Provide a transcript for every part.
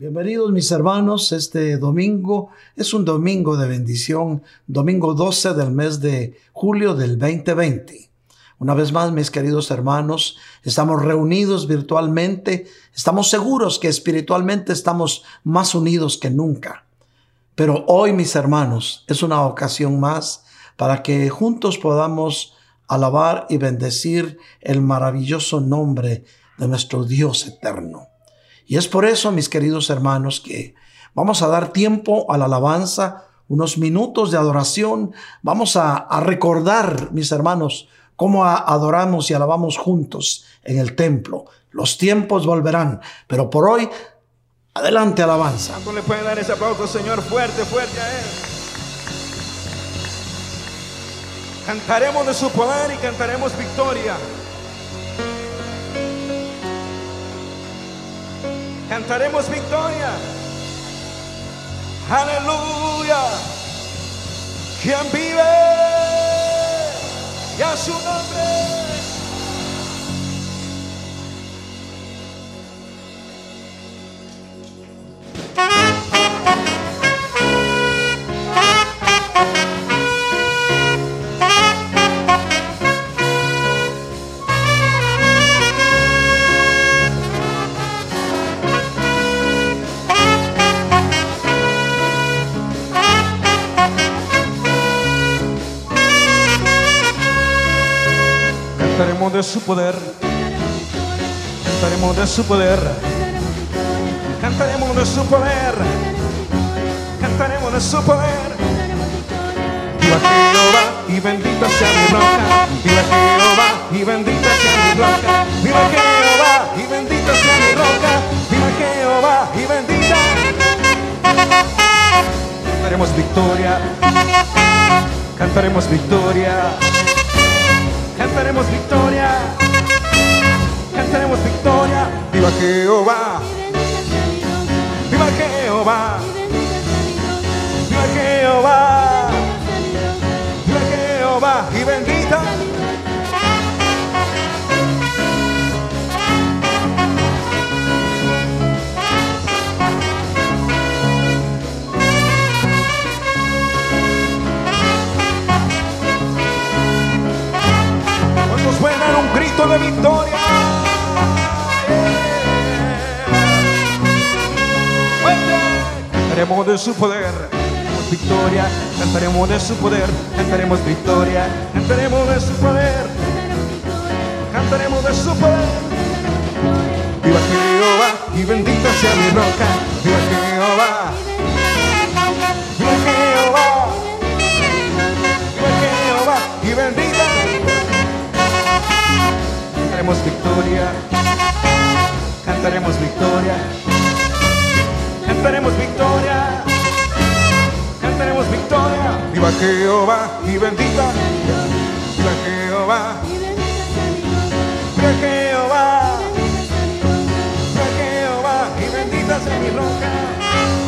Bienvenidos mis hermanos, este domingo es un domingo de bendición, domingo 12 del mes de julio del 2020. Una vez más, mis queridos hermanos, estamos reunidos virtualmente, estamos seguros que espiritualmente estamos más unidos que nunca. Pero hoy, mis hermanos, es una ocasión más para que juntos podamos alabar y bendecir el maravilloso nombre de nuestro Dios eterno. Y es por eso, mis queridos hermanos, que vamos a dar tiempo a la alabanza, unos minutos de adoración. Vamos a, recordar, mis hermanos, cómo adoramos y alabamos juntos en el templo. Los tiempos volverán, pero por hoy, adelante alabanza. ¿Cuánto le pueden dar ese aplauso, Señor? Fuerte, fuerte a Él. Cantaremos de su poder y cantaremos victoria. Cantaremos victoria. Aleluya. Quien vive y a su nombre. De su poder. Cantaremos de su poder. Cantaremos de su poder. Cantaremos de su poder. Viva Jehová y bendita sea mi roca. Viva Jehová y bendita sea mi roca. Viva Jehová y bendita sea mi roca. Viva Jehová y bendita. Cantaremos victoria. Cantaremos victoria cantaremos victoria, cantaremos victoria. Viva Jehová, viva Jehová, viva Jehová, viva Jehová. Y Cantaremos de su poder, victoria, cantaremos de su poder, cantaremos victoria, cantaremos de su poder, cantaremos de su poder. Viva Jehová y bendita sea mi roca, viva Jehová, viva Jehová, viva Jehová y bendita cantaremos victoria, cantaremos victoria, cantaremos victoria, cantaremos victoria. Viva Jehová y bendita, viva Jehová, viva Jehová, viva Jehová y bendita sea mi roca.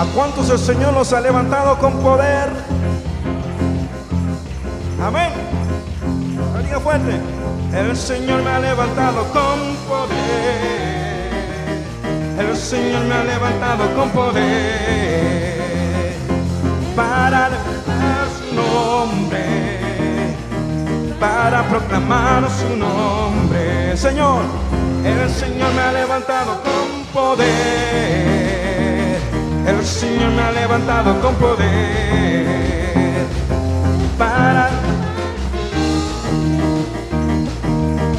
¿A cuántos el Señor nos ha levantado con poder? Amén. Diga fuerte. El Señor me ha levantado con poder. El Señor me ha levantado con poder. Para levantar su nombre. Para proclamar su nombre. Señor, el Señor me ha levantado con poder. El Señor me ha levantado con poder para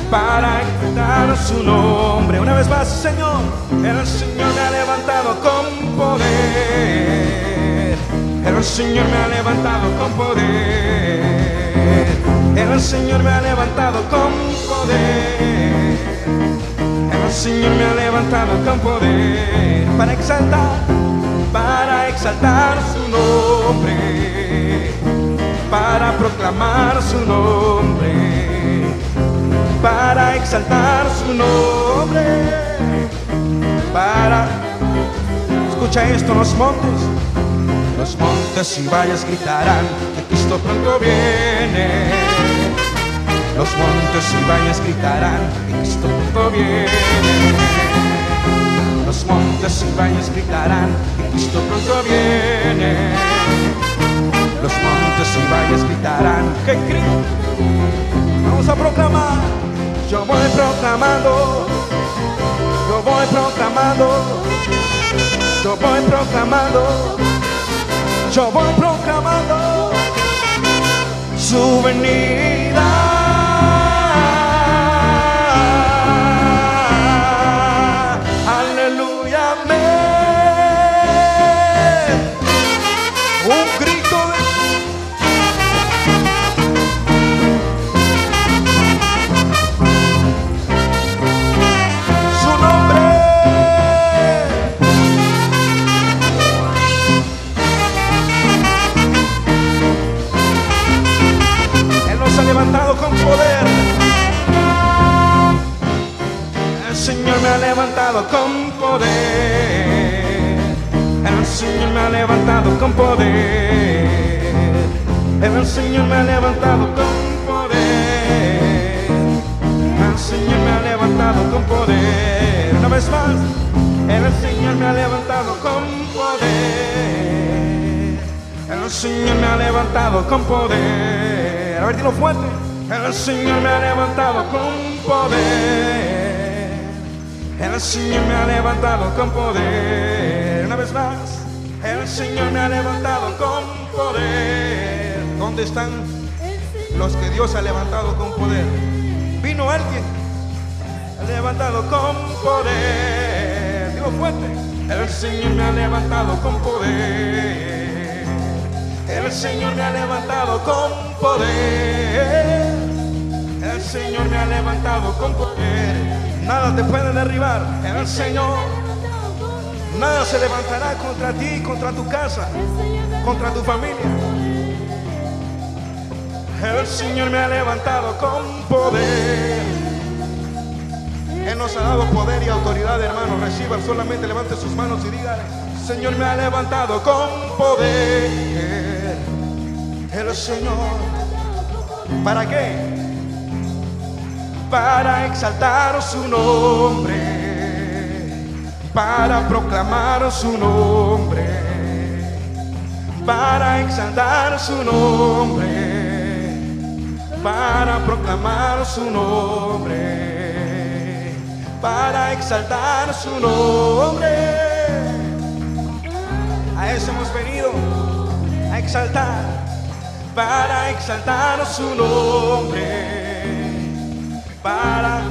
para exaltar su nombre. Una vez más, Señor, el Señor me ha levantado con poder. El Señor me ha levantado con poder. El Señor me ha levantado con poder. El Señor me ha levantado con poder para exaltar para exaltar su nombre. proclamar su nombre, para exaltar su nombre, para... Escucha esto, los montes, los montes y valles gritarán que Cristo pronto viene. Los montes y valles gritarán que Cristo pronto viene. Montes y valles gritarán Cristo pronto viene. Los montes y valles gritarán que Cristo. Vamos a proclamar. Yo voy proclamando. Yo voy proclamando. Yo voy proclamando. Yo voy proclamando su venida. El Señor me ha levantado con poder. El Señor me ha levantado con poder. El Señor me ha levantado con poder. El Señor me ha levantado con poder. Una vez más. El Señor me ha levantado con poder. El Señor me ha levantado con poder. A ver, dilo fuerte. El Señor me ha levantado con poder. El Señor me ha levantado con poder. Una vez más. El Señor me ha levantado con poder. ¿Dónde están los que Dios ha levantado con poder? Vino alguien. Ha levantado con poder. Digo fuerte. El Señor me ha levantado con poder. El Señor me ha levantado con poder. El Señor me ha levantado con poder. Nada te puede derribar. El Señor. Nada se levantará contra ti, contra tu casa, contra tu familia. El Señor me ha levantado con poder. Él nos ha dado poder y autoridad, hermano. Reciba, solamente levante sus manos y diga, Señor me ha levantado con poder. El Señor, ¿para qué? Para exaltar su nombre, para proclamar su nombre, para exaltar su nombre para proclamar su nombre, para exaltar su nombre. A eso hemos venido, a exaltar, para exaltar su nombre, para...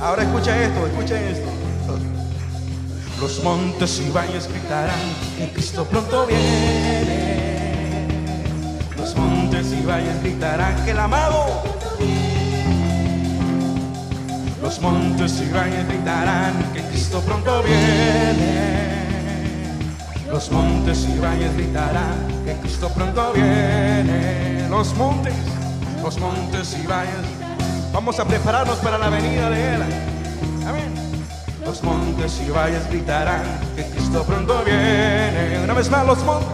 Ahora escucha esto, escucha esto. Los montes y valles gritarán que Cristo pronto viene. Los montes y valles gritarán que el amado. Los montes y valles gritarán que Cristo pronto viene. Los montes y valles gritarán que Cristo pronto viene. Los montes, los montes y valles. Vamos a prepararnos para la venida de Él. Amén. Los montes y valles gritarán que Cristo pronto viene. Una vez más, los montes.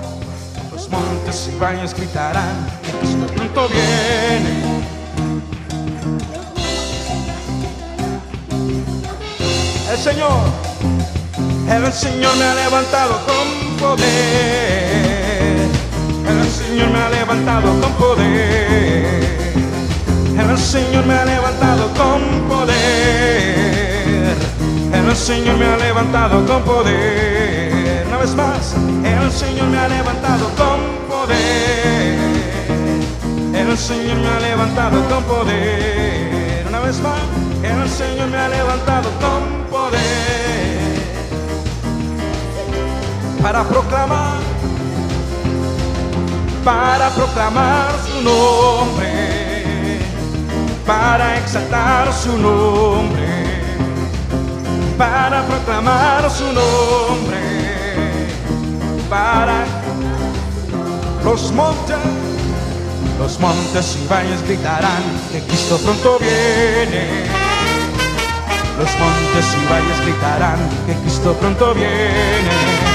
Los montes y valles gritarán que Cristo pronto viene. El Señor, el Señor me ha levantado con poder. El Señor me ha levantado con poder. El Señor me ha levantado con poder. El Señor me ha levantado con poder. Una vez más, el Señor me ha levantado con poder. El Señor me ha levantado con poder. Una vez más, el Señor me ha levantado con poder. Para proclamar, para proclamar su nombre, para exaltar su nombre para proclamar su nombre, para los montes, Los montes y valles gritarán que Cristo pronto viene. Los montes y valles gritarán que Cristo pronto viene.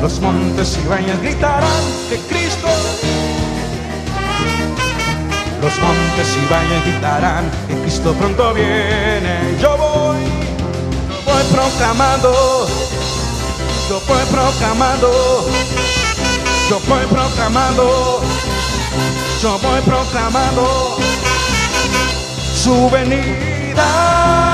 Los montes y valles gritarán que Cristo los montes y valles gritarán que Cristo pronto viene. Yo voy, voy proclamando, yo voy proclamando, yo voy proclamando, yo voy proclamando su venida.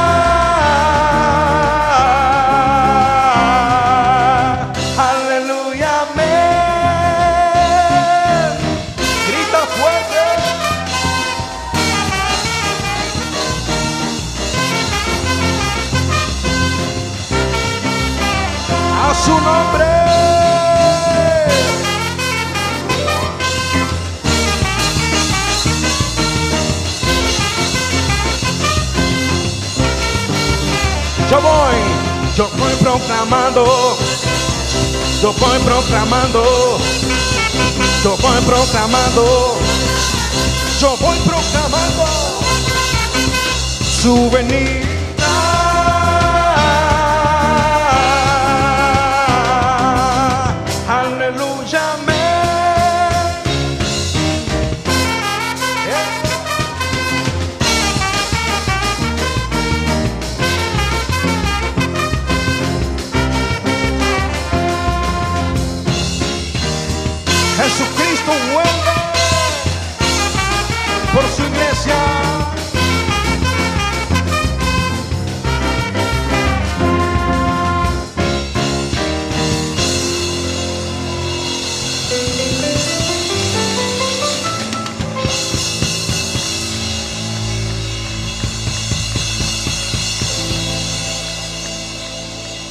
Yo voy, yo voy proclamando, yo voy proclamando, yo voy proclamando, yo voy proclamando su venida. Jesucristo vuelve por su iglesia.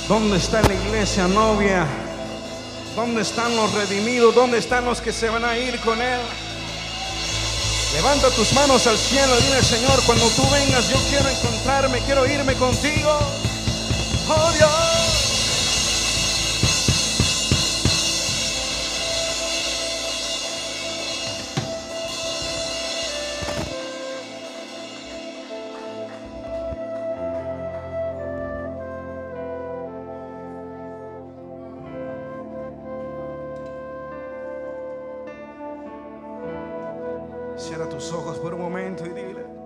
¿Dónde está la iglesia novia? ¿Dónde están los redimidos? ¿Dónde están los que se van a ir con Él? Levanta tus manos al cielo y dile, Señor, cuando tú vengas, yo quiero encontrarme, quiero irme contigo. Oh Dios. Tus ojos por un momento y dile.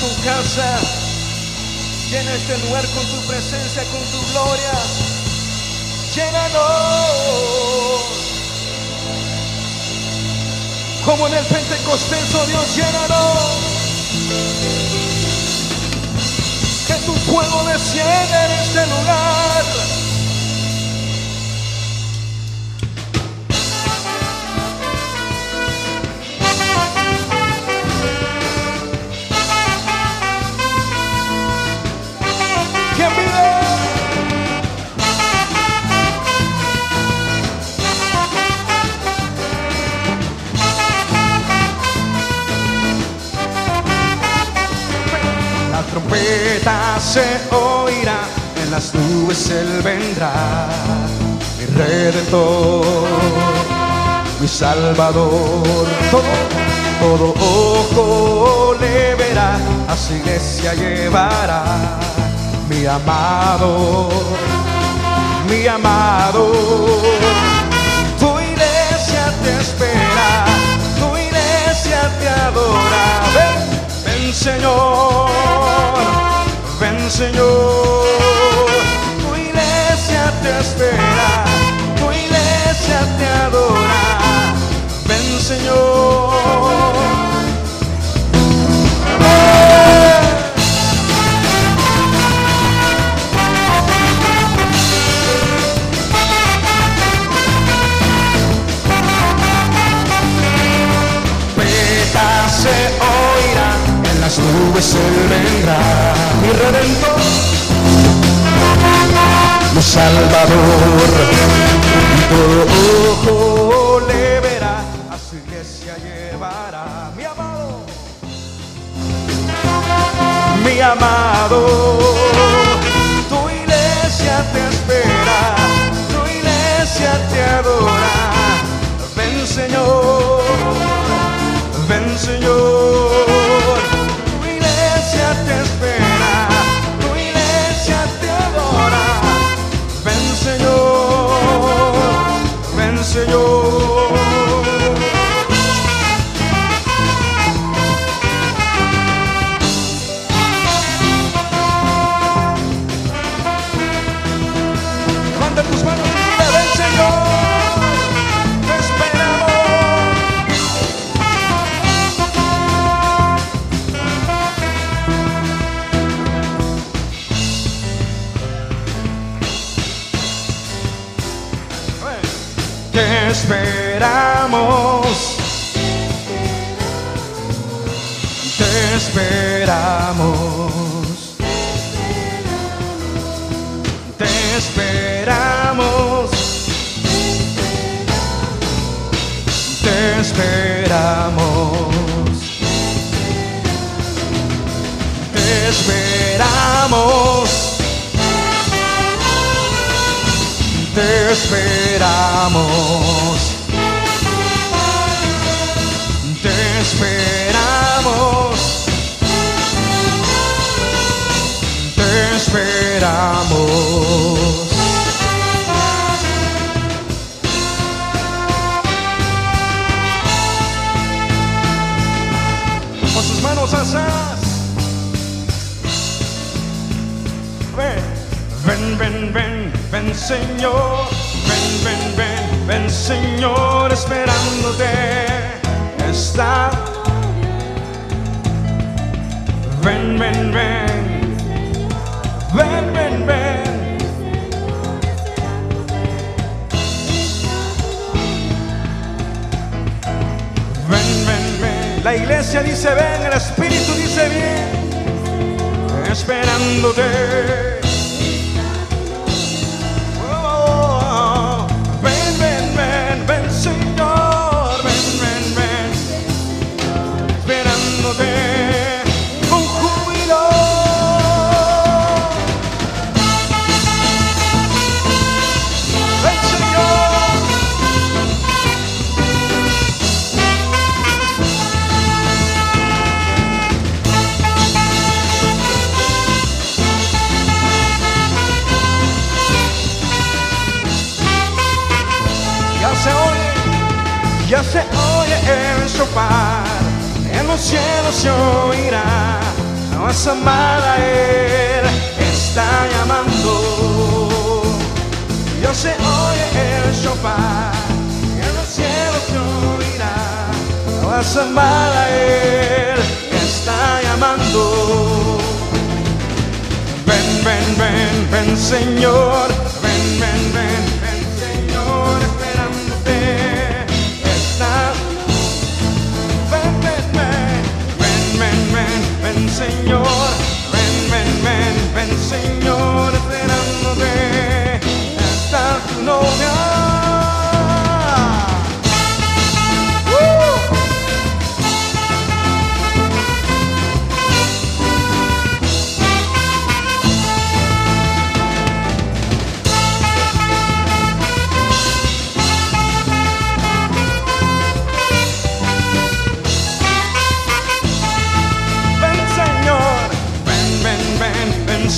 Tu casa, llena este lugar con tu presencia, con tu gloria, llénanos. Como en el Pentecostés, oh Dios, llénanos. Que tu fuego descienda en este lugar. se oirá, en las nubes Él vendrá, mi redentor, mi salvador, todo, todo ojo le verá, a su iglesia llevará, mi amado, mi amado, tu iglesia te espera, tu iglesia te adora, ven Señor. Señor. Tu iglesia te espera, tu iglesia te adora. Ven Señor. adore. La iglesia dice ven, el Espíritu dice bien, esperándote. en los cielos se oirá, más amada Él. Está llamando. Yo se oye el shofar, en los cielos se oirá, más amada Él. Está llamando. Ven, ven, ven, ven Señor. Señor, ven, ven, ven, ven Señor, esperándote hasta tu novia.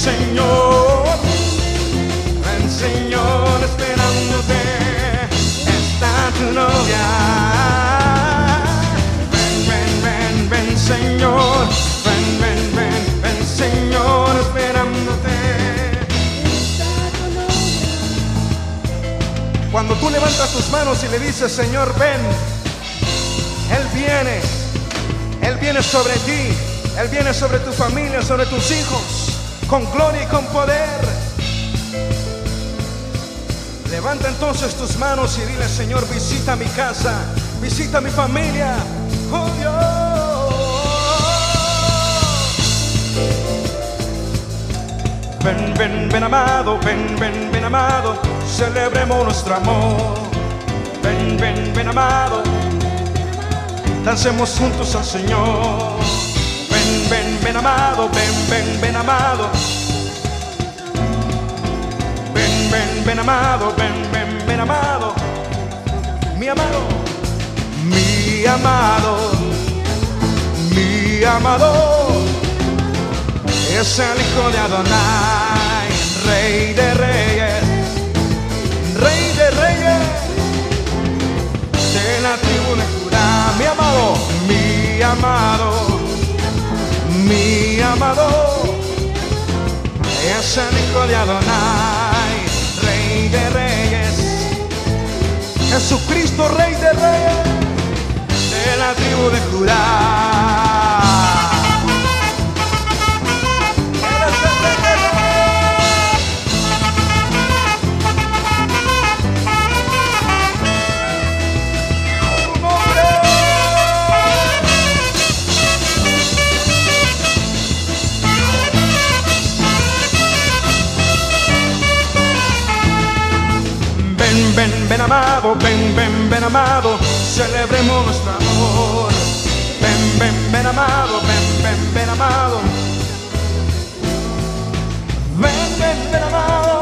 Señor, ven, Señor, esperándote, está tu novia. Ven, ven, ven, ven, Señor, ven, ven, ven, ven, Señor, esperándote. Está tu novia. Cuando tú levantas tus manos y le dices, Señor, ven, Él viene, Él viene sobre ti, Él viene sobre tu familia, sobre tus hijos con gloria y con poder. Levanta entonces tus manos y dile, Señor, visita mi casa, visita mi familia. Oh Dios. Ven, ven, ven amado, ven, ven, ven amado, celebremos nuestro amor. Ven, ven, ven amado, dancemos juntos al Señor. Ven, ven, amado, ven, ven, ven amado. Ven, ven, ven amado, ven, ven, ven amado. Mi amado, mi amado, mi amado. Es el hijo de Adonai, rey de reyes, rey de reyes. De la tribu de Judá, mi amado, mi amado, mi amado. Es el hijo de Adonai, rey de reyes. Jesucristo, rey de reyes, de la tribu de Judá. Ven, ven, amado, ven, ven, ven amado, celebremos nuestro amor. Ven, ven, ven amado, ven, ven, ven amado. Ven, ven, ven amado,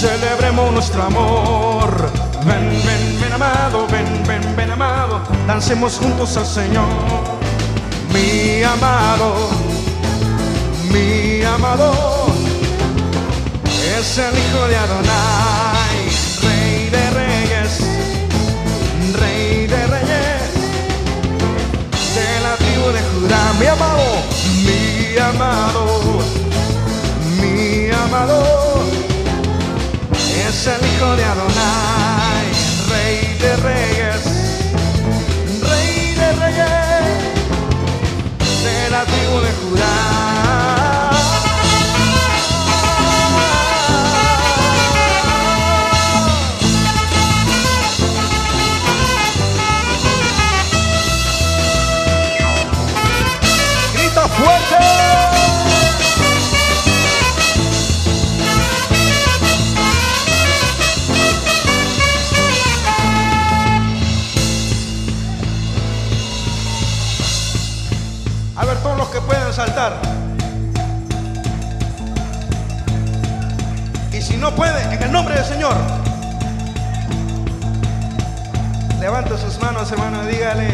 celebremos nuestro amor. Ven, ven, ven amado, ven, ven, ven amado, dancemos juntos al Señor. Mi amado, mi amado es el hijo de Adonai, mi amado, mi amado, mi amado, es el hijo de Adonai, rey de reyes, rey de reyes, de la tribu de Judá. Dígale.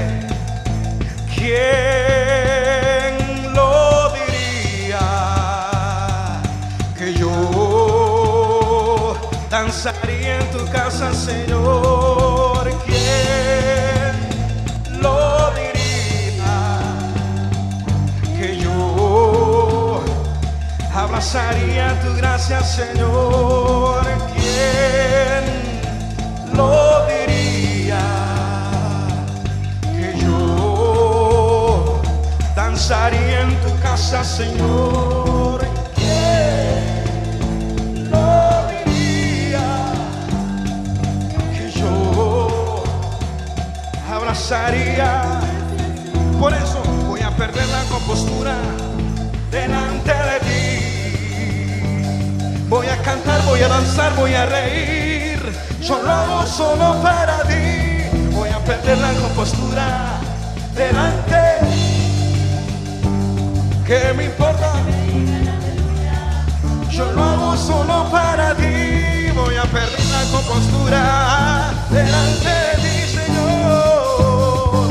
¿Quién lo diría que yo danzaría en tu casa, Señor? ¿Quién lo diría que yo abrazaría tu gracia, Señor? ¿Quién lo diría? Danzaría en tu casa, Señor. ¿Quién lo diría? Que yo abrazaría. Por eso voy a perder la compostura delante de ti. Voy a cantar, voy a danzar, voy a reír. Yo lo hago solo para ti. Voy a perder la compostura delante. ¿Qué me importa? Yo lo hago solo para ti. Voy a perder la compostura delante de ti, Señor.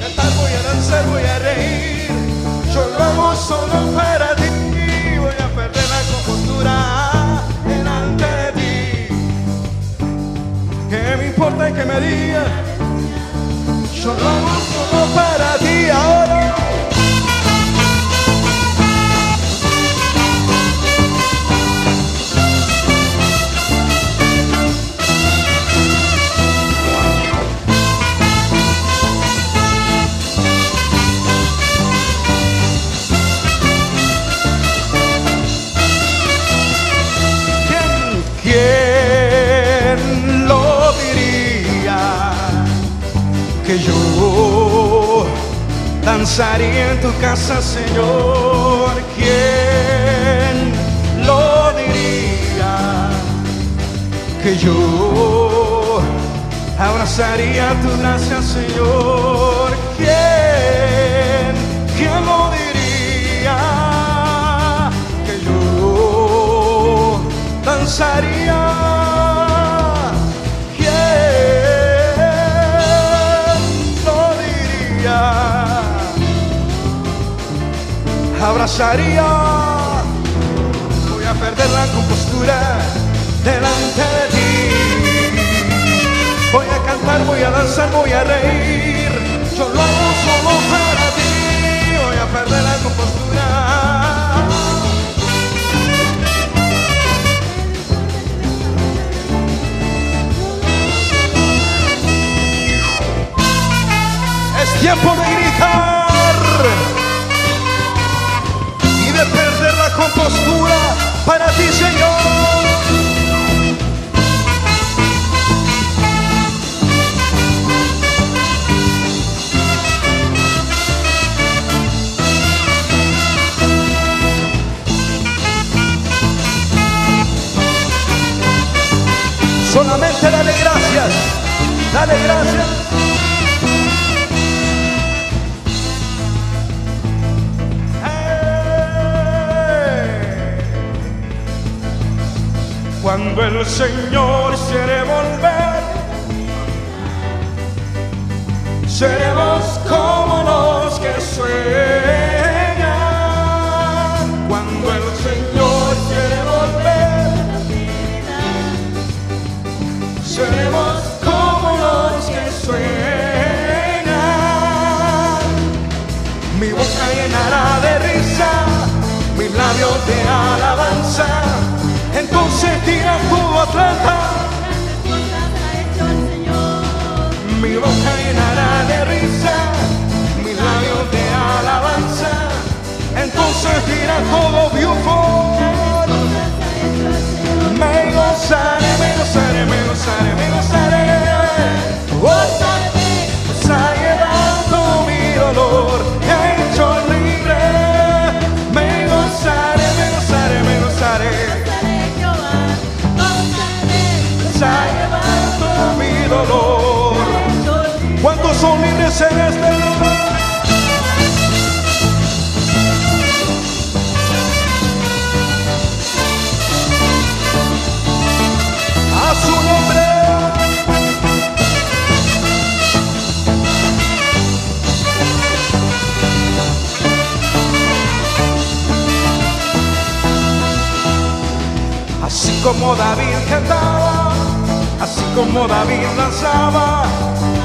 Cantar, voy a danzar, voy a reír. Yo lo hago solo para ti. Voy a perder la compostura delante de ti. ¿Qué me importa que me diga? Yo lo hago solo para ti ahora. que yo danzaría en tu casa, Señor. ¿Quién lo diría? Que yo abrazaría tu gracia, Señor. ¿Quién? ¿Quién lo diría? Que yo danzaría abrazaría. Voy a perder la compostura delante de ti. Voy a cantar, voy a danzar, voy a reír. Yo lo hago solo para ti. Voy a perder la compostura. Tiempo de gritar perder la compostura para ti, Señor. Solamente dale gracias, dale gracias. Cuando el Señor quiere volver. Seremos como los que sueñan cuando el Señor quiere volver. Seremos como los que sueñan. Mi boca llenará de risa, mi labio de alabanza entonces tira tu atleta. Mi boca llenará de risa, mi labio de alabanza. Entonces tira todo beautiful. Me gozaré, me gozaré, me gozaré, me gozaré. Son libres en este lugar? A su nombre. Así como David cantaba así como David danzaba,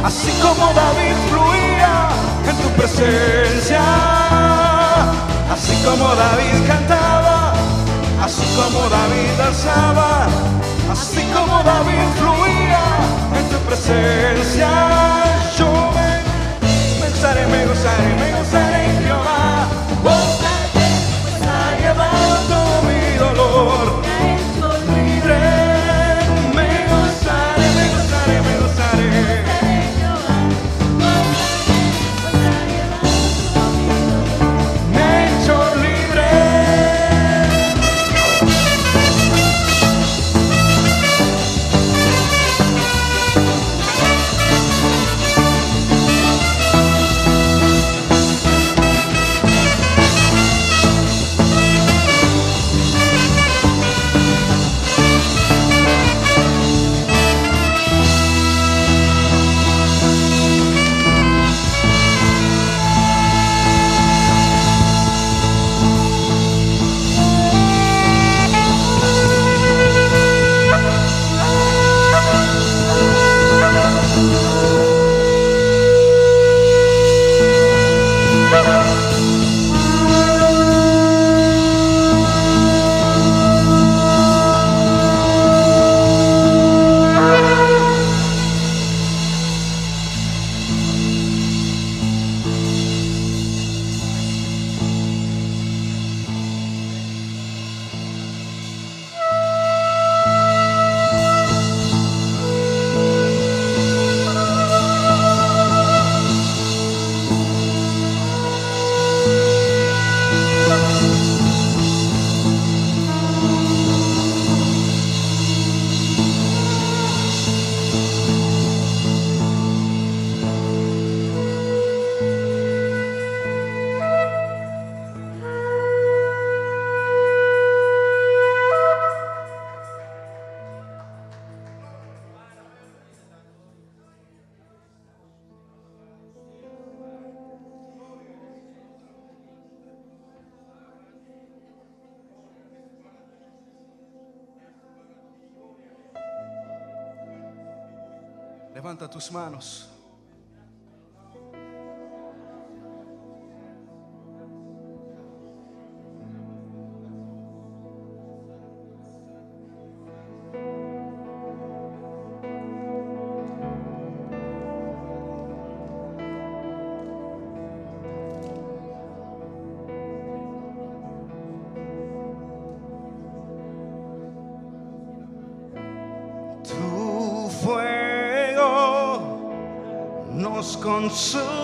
así como David fluía en tu presencia, así como David cantaba, así como David danzaba, así como David fluía en tu presencia, yo me, gozaré, me gozaré, me gozaré levanta tus manos. so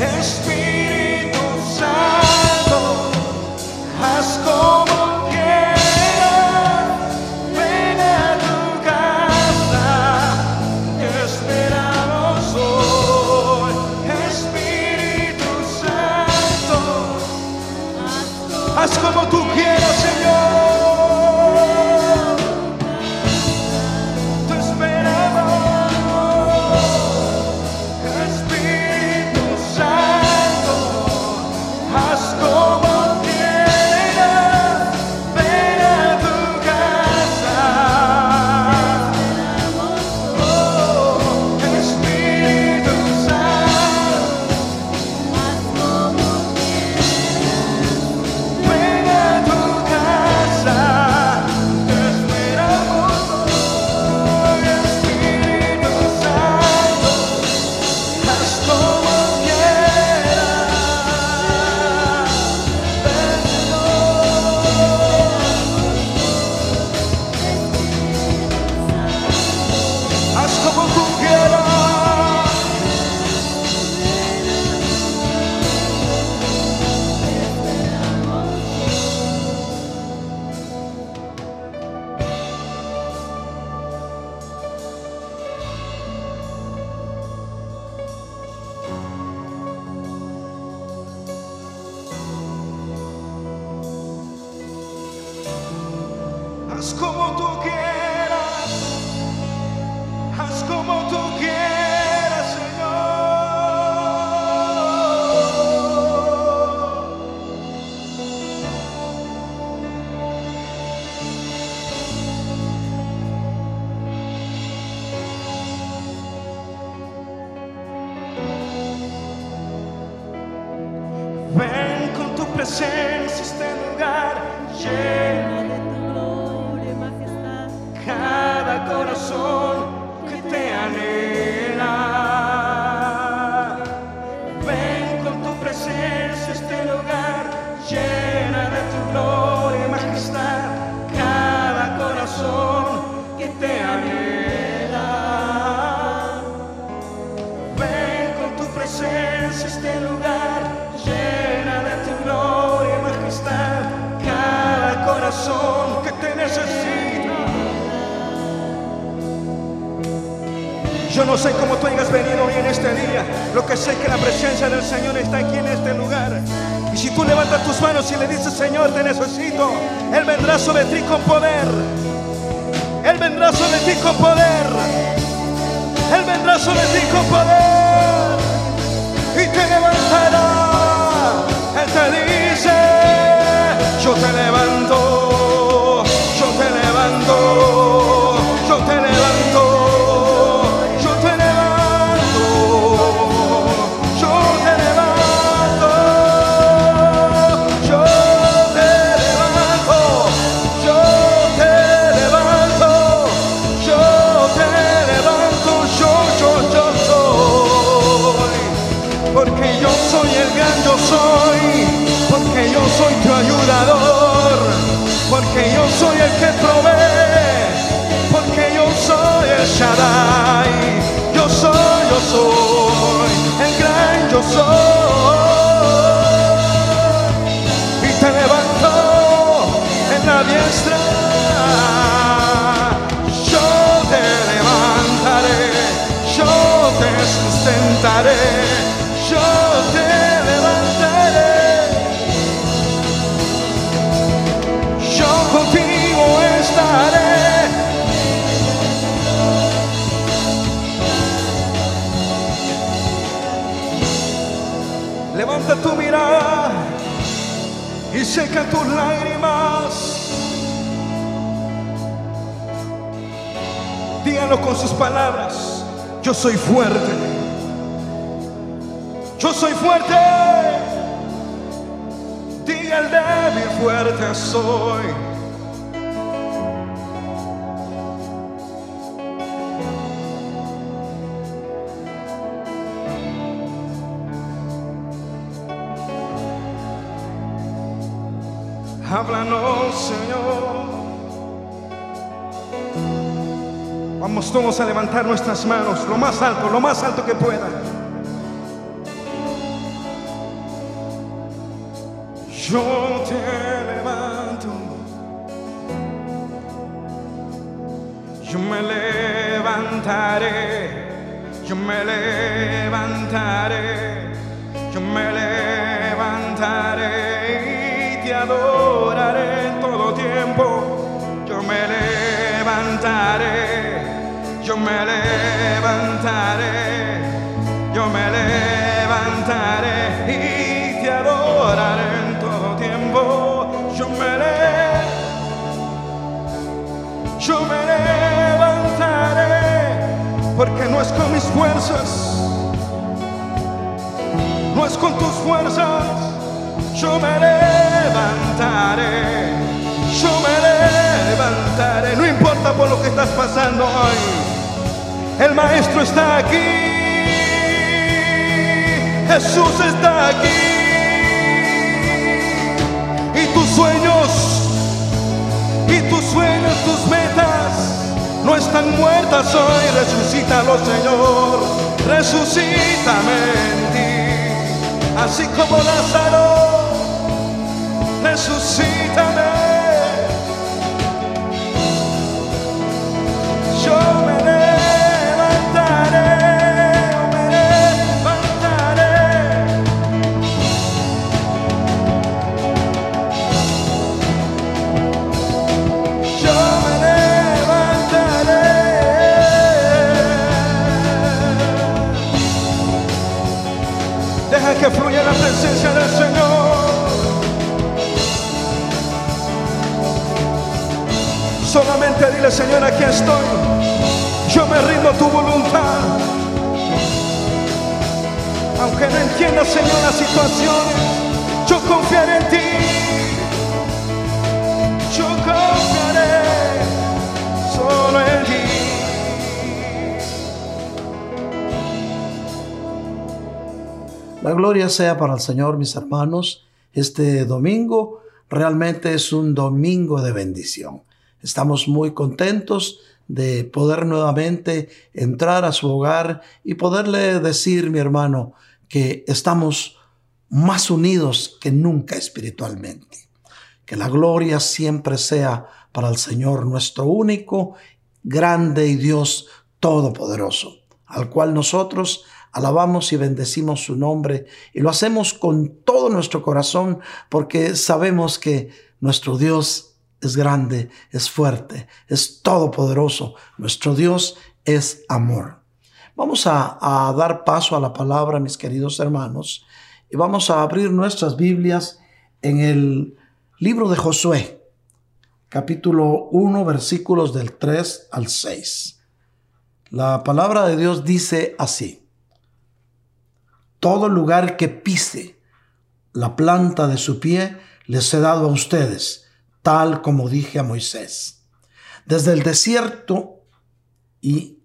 There's que te necesita. Yo no sé cómo tú hayas venido hoy en este día. Lo que sé es que la presencia del Señor está aquí en este lugar. Y si tú levantas tus manos y le dices, Señor, te necesito, Él vendrá sobre ti con poder. Él vendrá sobre ti con poder. Él vendrá sobre ti con poder. Y te levantará. Él te dice, yo te levanto. Yo te levantaré. Yo contigo estaré. Levanta tu mirada y seca tus lágrimas. Dígalo con sus palabras. Yo soy fuerte. Soy. Háblanos, Señor. Vamos todos a levantar nuestras manos, lo más alto, lo más alto que puedan. Yo Yo me levantaré. Yo me levantaré. Yo me levantaré y te adoraré en todo tiempo. Yo me levantaré. Yo me levantaré. Yo me levantaré y te adoraré en todo tiempo. Yo me levantaré. Yo me levantaré, porque no es con mis fuerzas, no es con tus fuerzas. Yo me levantaré, yo me levantaré, no importa por lo que estás pasando hoy. El Maestro está aquí, Jesús está aquí, y tus sueños y tus sueños, tus metas no están muertas hoy. Resucítalo, Señor, resucítame en ti, así como Lázaro, resucítame. Dile, Señor, aquí estoy. Yo me rindo a tu voluntad. Aunque no entienda, Señor, las situaciones, yo confiaré en ti. Yo confiaré solo en ti. La gloria sea para el Señor, mis hermanos. Este domingo realmente es un domingo de bendición. Estamos muy contentos de poder nuevamente entrar a su hogar y poderle decir, mi hermano, que estamos más unidos que nunca espiritualmente. Que la gloria siempre sea para el Señor nuestro único, grande y Dios todopoderoso, al cual nosotros alabamos y bendecimos su nombre y lo hacemos con todo nuestro corazón porque sabemos que nuestro Dios es grande, es fuerte, es todopoderoso. Nuestro Dios es amor. Vamos a, dar paso a la palabra, mis queridos hermanos, y vamos a abrir nuestras Biblias en el libro de Josué, capítulo 1, versículos del 3 al 6. La palabra de Dios dice así. Todo lugar que pise la planta de su pie les he dado a ustedes, tal como dije a Moisés. Desde el desierto y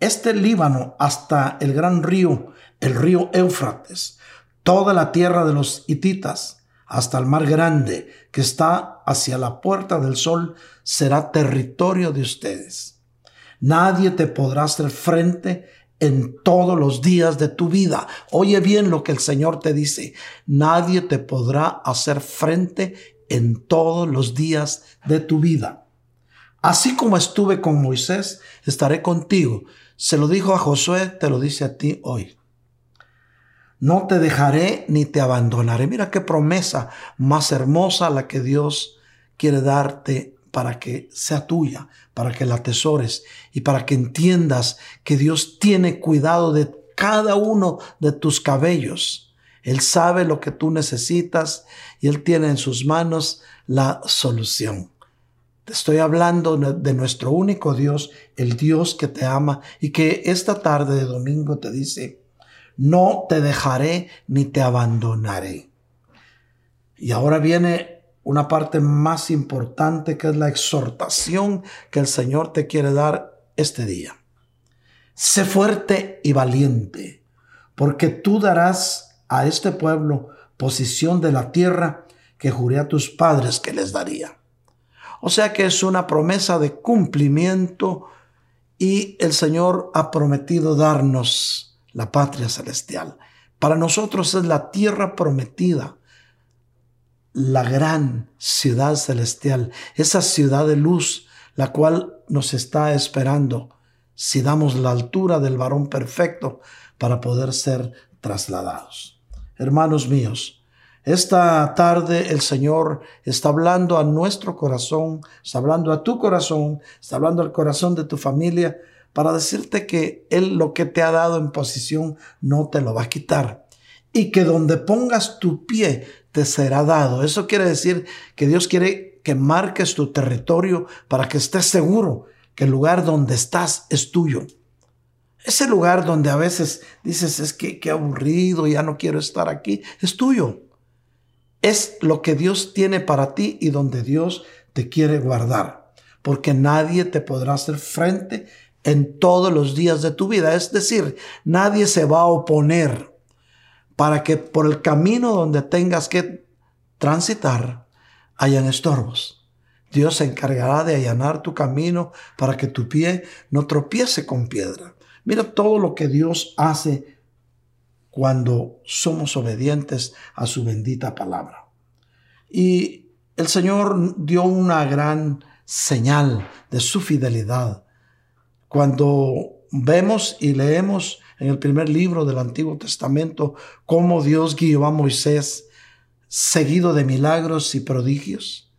este Líbano hasta el gran río, el río Éufrates, toda la tierra de los hititas, hasta el mar grande que está hacia la puerta del sol, será territorio de ustedes. Nadie te podrá hacer frente en todos los días de tu vida. Oye bien lo que el Señor te dice. Nadie te podrá hacer frente en todos los días de tu vida. Así como estuve con Moisés, estaré contigo. Se lo dijo a Josué, te lo dice a ti hoy. No te dejaré ni te abandonaré. Mira qué promesa más hermosa la que Dios quiere darte para que sea tuya, para que la atesores y para que entiendas que Dios tiene cuidado de cada uno de tus cabellos. Él sabe lo que tú necesitas y Él tiene en sus manos la solución. Te estoy hablando de nuestro único Dios, el Dios que te ama y que esta tarde de domingo te dice, no te dejaré ni te abandonaré. Y ahora viene una parte más importante que es la exhortación que el Señor te quiere dar este día. Sé fuerte y valiente, porque tú darás a este pueblo posición de la tierra que juré a tus padres que les daría. O sea que es una promesa de cumplimiento y el Señor ha prometido darnos la patria celestial. Para nosotros es la tierra prometida la gran ciudad celestial, esa ciudad de luz, la cual nos está esperando si damos la altura del varón perfecto para poder ser trasladados. Hermanos míos, esta tarde el Señor está hablando a nuestro corazón, está hablando a tu corazón, está hablando al corazón de tu familia para decirte que Él lo que te ha dado en posición no te lo va a quitar y que donde pongas tu pie te será dado. Eso quiere decir que Dios quiere que marques tu territorio para que estés seguro que el lugar donde estás es tuyo. Ese lugar donde a veces dices, es que qué aburrido, ya no quiero estar aquí, es tuyo. Es lo que Dios tiene para ti y donde Dios te quiere guardar. Porque nadie te podrá hacer frente en todos los días de tu vida. Es decir, nadie se va a oponer para que por el camino donde tengas que transitar hayan estorbos. Dios se encargará de allanar tu camino para que tu pie no tropiece con piedra. Mira todo lo que Dios hace cuando somos obedientes a su bendita palabra. Y el Señor dio una gran señal de su fidelidad. Cuando vemos y leemos en el primer libro del Antiguo Testamento cómo Dios guió a Moisés seguido de milagros y prodigios.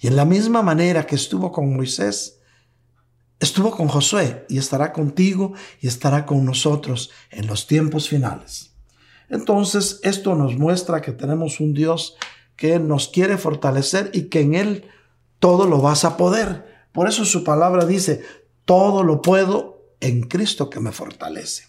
Y en la misma manera que estuvo con Moisés, estuvo con Josué y estará contigo y estará con nosotros en los tiempos finales. Entonces, esto nos muestra que tenemos un Dios que nos quiere fortalecer y que en Él todo lo vas a poder. Por eso su palabra dice, todo lo puedo en Cristo que me fortalece.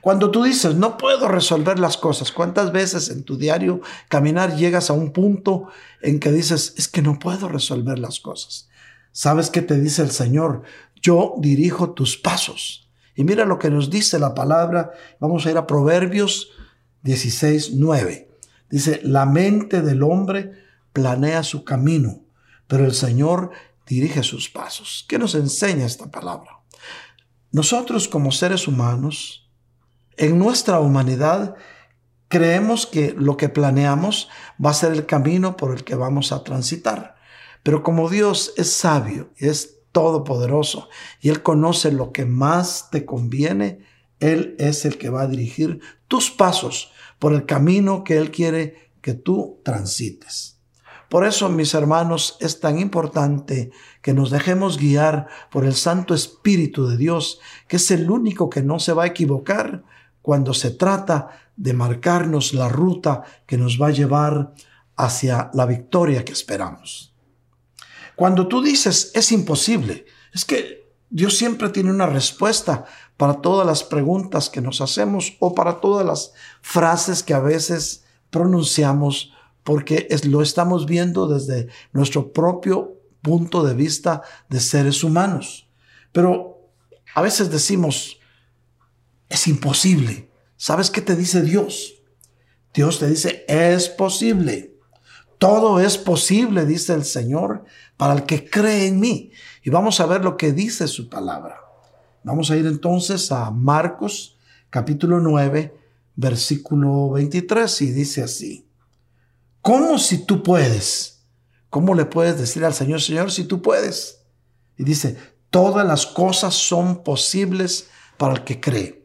Cuando tú dices, no puedo resolver las cosas, ¿cuántas veces en tu diario caminar llegas a un punto en que dices, es que no puedo resolver las cosas? ¿Sabes qué te dice el Señor? Yo dirijo tus pasos. Y mira lo que nos dice la palabra. Vamos a ir a Proverbios 16, 9. Dice, la mente del hombre planea su camino, pero el Señor dirige sus pasos. ¿Qué nos enseña esta palabra? Nosotros como seres humanos, en nuestra humanidad creemos que lo que planeamos va a ser el camino por el que vamos a transitar. Pero como Dios es sabio es todopoderoso y Él conoce lo que más te conviene, Él es el que va a dirigir tus pasos por el camino que Él quiere que tú transites. Por eso, mis hermanos, es tan importante que nos dejemos guiar por el Santo Espíritu de Dios, que es el único que no se va a equivocar cuando se trata de marcarnos la ruta que nos va a llevar hacia la victoria que esperamos. Cuando tú dices es imposible, es que Dios siempre tiene una respuesta para todas las preguntas que nos hacemos o para todas las frases que a veces pronunciamos porque lo estamos viendo desde nuestro propio punto de vista de seres humanos. Pero a veces decimos, es imposible. ¿Sabes qué te dice Dios? Dios te dice, es posible. Todo es posible, dice el Señor, para el que cree en mí. Y vamos a ver lo que dice su palabra. Vamos a ir entonces a Marcos capítulo 9, versículo 23, y dice así, ¿cómo si tú puedes? ¿Cómo le puedes decir al Señor, Señor, si tú puedes? Y dice, todas las cosas son posibles para el que cree.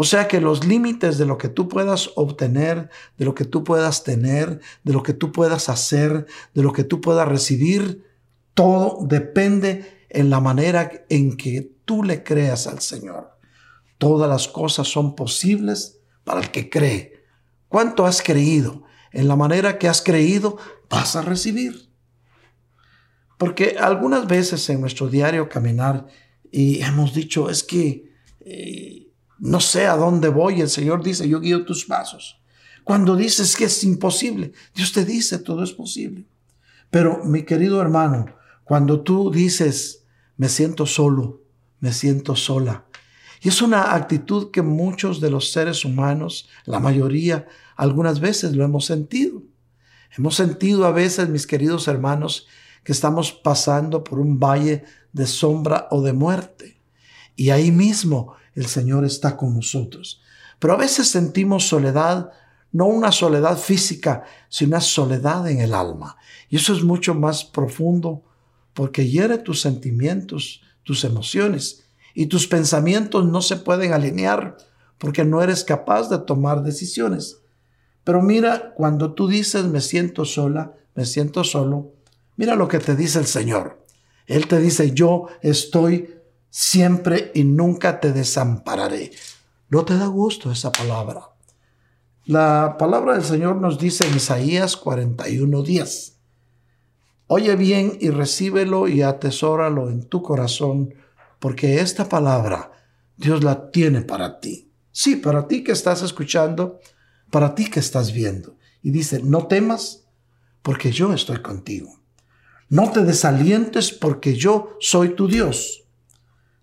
O sea que los límites de lo que tú puedas obtener, de lo que tú puedas tener, de lo que tú puedas hacer, de lo que tú puedas recibir, todo depende en la manera en que tú le creas al Señor. Todas las cosas son posibles para el que cree. ¿Cuánto has creído? En la manera que has creído, vas a recibir. Porque algunas veces en nuestro diario caminar y hemos dicho, es que eh, no sé a dónde voy. El Señor dice, yo guío tus pasos. Cuando dices que es imposible, Dios te dice, todo es posible. Pero mi querido hermano, cuando tú dices, me siento solo, me siento sola, y es una actitud que muchos de los seres humanos, la mayoría, algunas veces lo hemos sentido. Hemos sentido a veces, mis queridos hermanos, que estamos pasando por un valle de sombra o de muerte. Y ahí mismo el Señor está con nosotros. Pero a veces sentimos soledad, no una soledad física, sino una soledad en el alma. Y eso es mucho más profundo porque hiere tus sentimientos, tus emociones y tus pensamientos no se pueden alinear porque no eres capaz de tomar decisiones. Pero mira, cuando tú dices me siento sola, me siento solo, mira lo que te dice el Señor. Él te dice, yo estoy siempre y nunca te desampararé. ¿No te da gusto esa palabra? La palabra del Señor nos dice en Isaías 41:10. Oye bien y recíbelo y atesóralo en tu corazón, porque esta palabra Dios la tiene para ti. Sí, para ti que estás escuchando, para ti que estás viendo. Y dice, no temas, porque yo estoy contigo. No te desalientes, porque yo soy tu Dios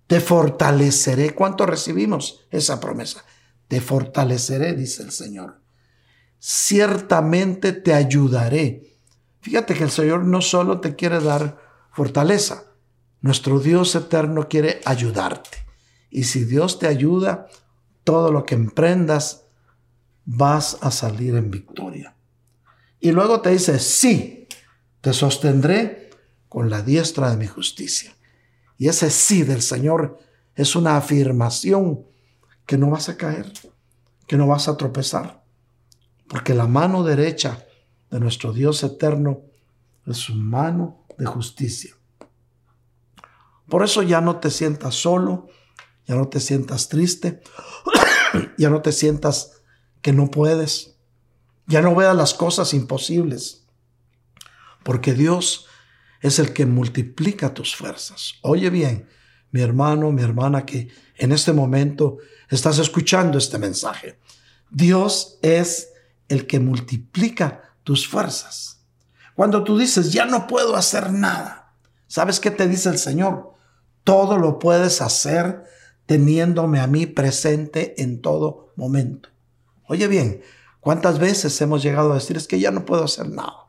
te fortaleceré. ¿Cuánto recibimos esa promesa? Te fortaleceré, dice el Señor. Ciertamente te ayudaré. Fíjate que el Señor no solo te quiere dar fortaleza, nuestro Dios eterno quiere ayudarte. Y si Dios te ayuda, todo lo que emprendas, vas a salir en victoria. Y luego te dice, sí, te sostendré con la diestra de mi justicia. Y ese sí del Señor es una afirmación que no vas a caer, que no vas a tropezar, porque la mano derecha de nuestro Dios eterno es su mano de justicia. Por eso ya no te sientas solo, ya no te sientas triste, ya no te sientas que no puedes, ya no veas las cosas imposibles, porque Dios es el que multiplica tus fuerzas. Oye bien, mi hermano, mi hermana, que en este momento estás escuchando este mensaje. Dios es el que multiplica tus fuerzas. Cuando tú dices, ya no puedo hacer nada, ¿sabes qué te dice el Señor? Todo lo puedes hacer teniéndome a mí presente en todo momento. Oye bien, ¿cuántas veces hemos llegado a decir es que ya no puedo hacer nada?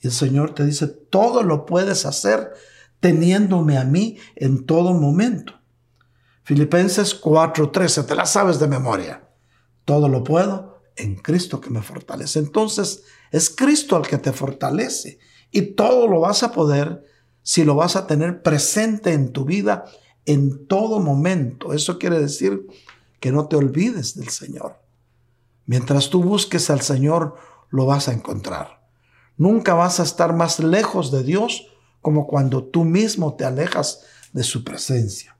Y el Señor te dice, todo lo puedes hacer teniéndome a mí en todo momento. Filipenses 4:13, te la sabes de memoria. Todo lo puedo en Cristo que me fortalece. Entonces, es Cristo al que te fortalece y todo lo vas a poder si lo vas a tener presente en tu vida en todo momento. Eso quiere decir que no te olvides del Señor. Mientras tú busques al Señor, lo vas a encontrar. Nunca vas a estar más lejos de Dios como cuando tú mismo te alejas de su presencia.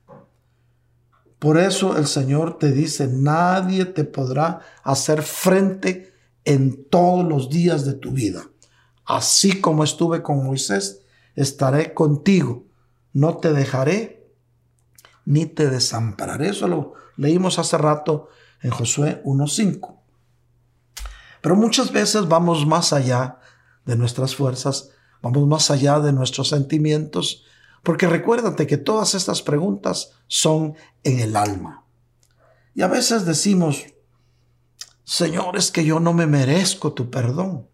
Por eso el Señor te dice, nadie te podrá hacer frente en todos los días de tu vida. Así como estuve con Moisés, estaré contigo. No te dejaré ni te desampararé. Eso lo leímos hace rato en Josué 1.5. Pero muchas veces vamos más allá de nuestras fuerzas, vamos más allá de nuestros sentimientos, porque recuérdate que todas estas preguntas son en el alma. Y a veces decimos, Señor, es que yo no me merezco tu perdón.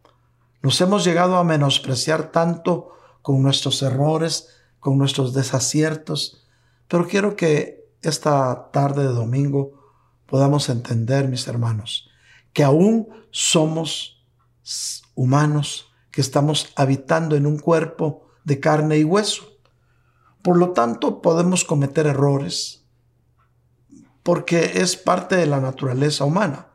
Nos hemos llegado a menospreciar tanto con nuestros errores, con nuestros desaciertos, pero quiero que esta tarde de domingo podamos entender, mis hermanos, que aún somos humanos, que estamos habitando en un cuerpo de carne y hueso. Por lo tanto, podemos cometer errores, porque es parte de la naturaleza humana.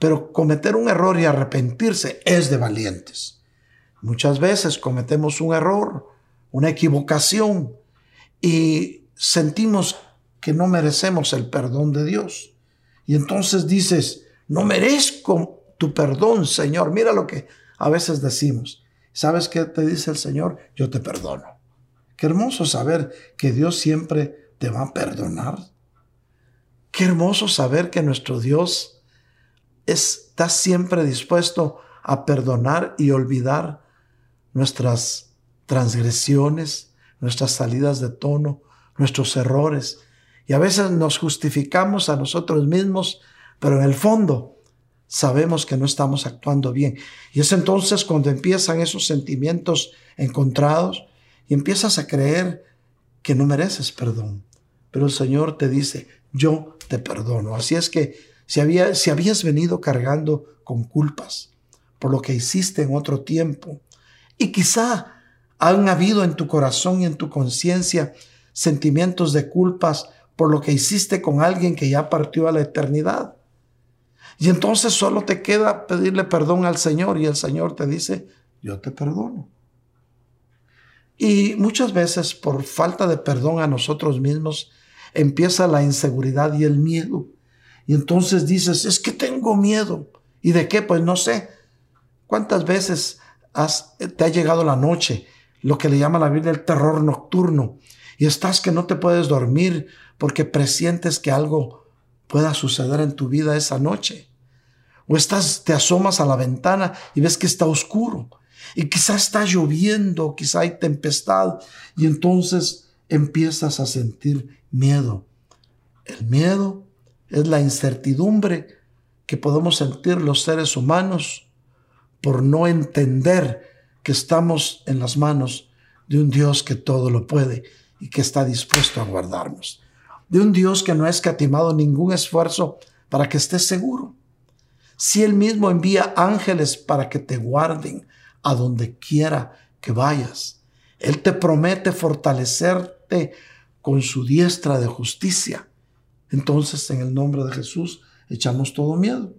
Pero cometer un error y arrepentirse es de valientes. Muchas veces cometemos un error, una equivocación, y sentimos que no merecemos el perdón de Dios. Y entonces dices, no merezco tu perdón, Señor. Mira lo que a veces decimos. ¿Sabes qué te dice el Señor? Yo te perdono. Qué hermoso saber que Dios siempre te va a perdonar. Qué hermoso saber que nuestro Dios está siempre dispuesto a perdonar y olvidar nuestras transgresiones, nuestras salidas de tono, nuestros errores. Y a veces nos justificamos a nosotros mismos, pero en el fondo sabemos que no estamos actuando bien. Y es entonces cuando empiezan esos sentimientos encontrados y empiezas a creer que no mereces perdón. Pero el Señor te dice, yo te perdono. Así es que si, había, si habías venido cargando con culpas por lo que hiciste en otro tiempo, y quizá han habido en tu corazón y en tu conciencia sentimientos de culpas por lo que hiciste con alguien que ya partió a la eternidad. Y entonces solo te queda pedirle perdón al Señor y el Señor te dice, yo te perdono. Y muchas veces por falta de perdón a nosotros mismos empieza la inseguridad y el miedo. Y entonces dices, es que tengo miedo. ¿Y de qué? Pues no sé. ¿Cuántas veces te ha llegado la noche, lo que le llama la Biblia el terror nocturno, y estás que no te puedes dormir porque presientes que algo pueda suceder en tu vida esa noche. O estás, te asomas a la ventana y ves que está oscuro. Y quizá está lloviendo, quizá hay tempestad. Y entonces empiezas a sentir miedo. El miedo es la incertidumbre que podemos sentir los seres humanos por no entender que estamos en las manos de un Dios que todo lo puede y que está dispuesto a guardarnos. De un Dios que no ha escatimado ningún esfuerzo para que estés seguro. Si Él mismo envía ángeles para que te guarden a donde quiera que vayas. Él te promete fortalecerte con su diestra de justicia. Entonces, en el nombre de Jesús, echamos todo miedo.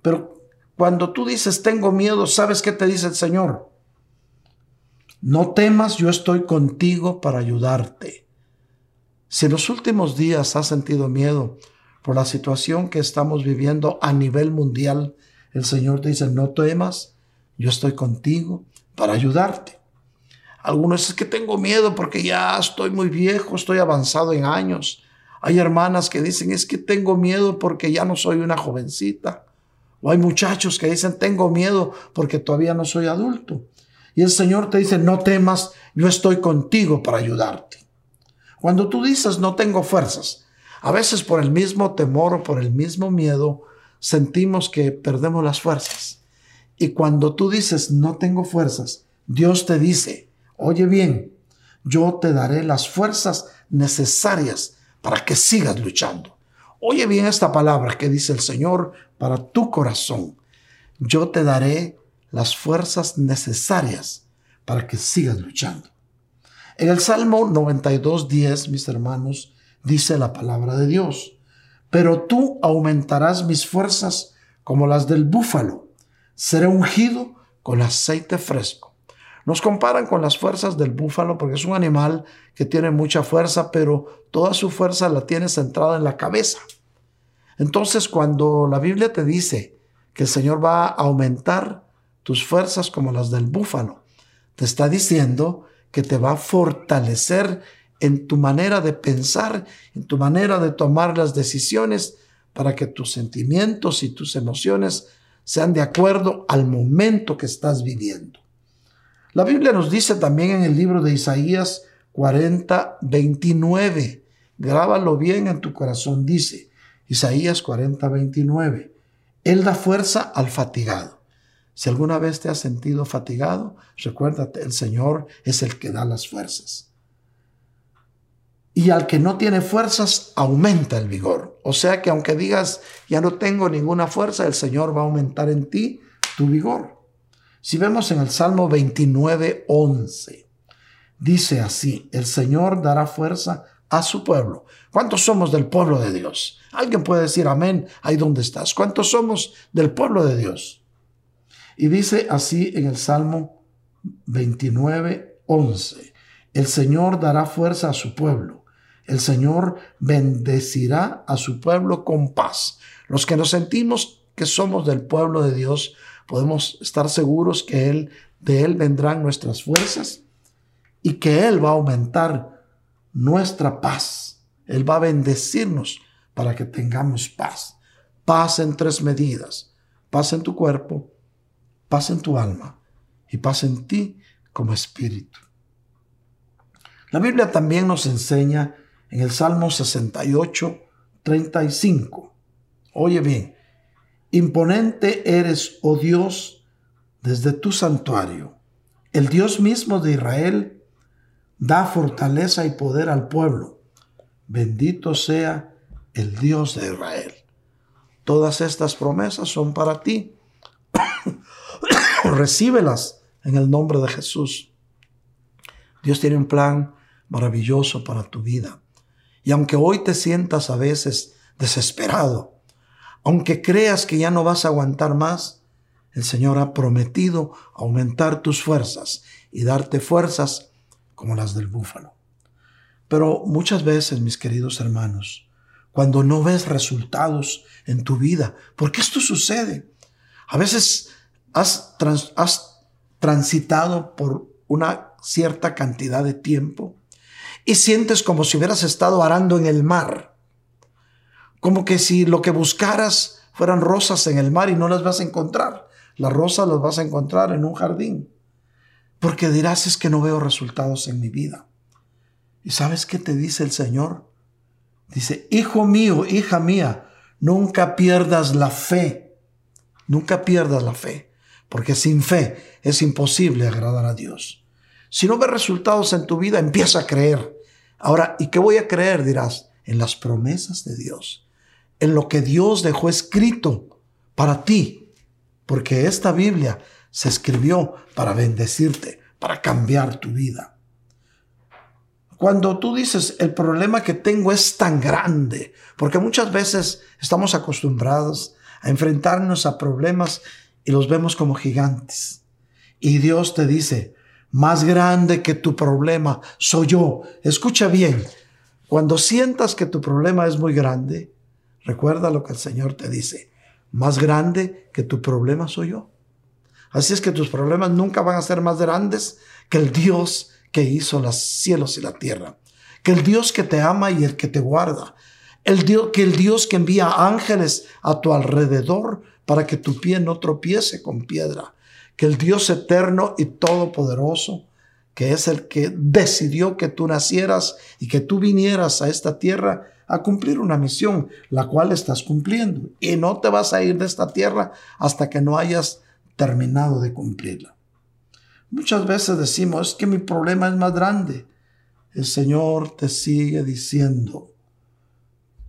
Pero cuando tú dices, tengo miedo, ¿sabes qué te dice el Señor? No temas, yo estoy contigo para ayudarte. Si los últimos días has sentido miedo por la situación que estamos viviendo a nivel mundial, el Señor te dice, no temas, yo estoy contigo para ayudarte. Algunos es que tengo miedo porque ya estoy muy viejo, estoy avanzado en años. Hay hermanas que dicen, es que tengo miedo porque ya no soy una jovencita. O hay muchachos que dicen, tengo miedo porque todavía no soy adulto. Y el Señor te dice, no temas, yo estoy contigo para ayudarte. Cuando tú dices, no tengo fuerzas, a veces por el mismo temor o por el mismo miedo, sentimos que perdemos las fuerzas. Y cuando tú dices, no tengo fuerzas, Dios te dice, oye bien, yo te daré las fuerzas necesarias para que sigas luchando. Oye bien esta palabra que dice el Señor para tu corazón. Yo te daré las fuerzas necesarias para que sigas luchando. En el Salmo 92.10, mis hermanos, dice la palabra de Dios, pero tú aumentarás mis fuerzas como las del búfalo, seré ungido con aceite fresco. Nos comparan con las fuerzas del búfalo porque es un animal que tiene mucha fuerza, pero toda su fuerza la tiene centrada en la cabeza. Entonces, cuando la Biblia te dice que el Señor va a aumentar tus fuerzas como las del búfalo, te está diciendo que te va a fortalecer en tu manera de pensar, en tu manera de tomar las decisiones, para que tus sentimientos y tus emociones sean de acuerdo al momento que estás viviendo. La Biblia nos dice también en el libro de Isaías 40, 29, grábalo bien en tu corazón, dice, Isaías 40, 29. Él da fuerza al fatigado. Si alguna vez te has sentido fatigado, recuérdate, el Señor es el que da las fuerzas. y al que no tiene fuerzas aumenta el vigor. O sea que aunque digas ya no tengo ninguna fuerza, el Señor va a aumentar en ti tu vigor. Si vemos en el Salmo 29, 11, dice así, el Señor dará fuerza a su pueblo. ¿Cuántos somos del pueblo de Dios? Alguien puede decir amén ahí donde estás. ¿Cuántos somos del pueblo de Dios? Y dice así en el Salmo 29, 11, el Señor dará fuerza a su pueblo el Señor bendecirá a su pueblo con paz. Los que nos sentimos que somos del pueblo de Dios, podemos estar seguros que Él, de Él vendrán nuestras fuerzas y que Él va a aumentar nuestra paz. Él va a bendecirnos para que tengamos paz. Paz en tres medidas. Paz en tu cuerpo, paz en tu alma y paz en ti como espíritu. La Biblia también nos enseña en el Salmo 68, 35. Oye bien, imponente eres, oh Dios, desde tu santuario. El Dios mismo de Israel da fortaleza y poder al pueblo. Bendito sea el Dios de Israel. Todas estas promesas son para ti. Recíbelas en el nombre de Jesús. Dios tiene un plan maravilloso para tu vida. Y aunque hoy te sientas a veces desesperado, aunque creas que ya no vas a aguantar más, el Señor ha prometido aumentar tus fuerzas y darte fuerzas como las del búfalo. Pero muchas veces, mis queridos hermanos, cuando no ves resultados en tu vida, porque esto sucede, a veces has, has transitado por una cierta cantidad de tiempo y sientes como si hubieras estado arando en el mar. Como que si lo que buscaras fueran rosas en el mar y no las vas a encontrar. Las rosas las vas a encontrar en un jardín. Porque dirás es que no veo resultados en mi vida. ¿Y sabes qué te dice el Señor? Dice, hijo mío, hija mía, nunca pierdas la fe. Nunca pierdas la fe. Porque sin fe es imposible agradar a Dios. Si no ves resultados en tu vida, empieza a creer. Ahora, ¿y qué voy a creer? Dirás, en las promesas de Dios, en lo que Dios dejó escrito para ti, porque esta Biblia se escribió para bendecirte, para cambiar tu vida. Cuando tú dices, el problema que tengo es tan grande, porque muchas veces estamos acostumbrados a enfrentarnos a problemas y los vemos como gigantes. Y Dios te dice, más grande que tu problema soy yo. Escucha bien, cuando sientas que tu problema es muy grande, recuerda lo que el Señor te dice. Más grande que tu problema soy yo. Así es que tus problemas nunca van a ser más grandes que el Dios que hizo los cielos y la tierra. Que el Dios que te ama y el que te guarda. El Dios, que el Dios que envía ángeles a tu alrededor para que tu pie no tropiece con piedra que el Dios eterno y todopoderoso, que es el que decidió que tú nacieras y que tú vinieras a esta tierra a cumplir una misión, la cual estás cumpliendo. Y no te vas a ir de esta tierra hasta que no hayas terminado de cumplirla. Muchas veces decimos, es que mi problema es más grande. El Señor te sigue diciendo,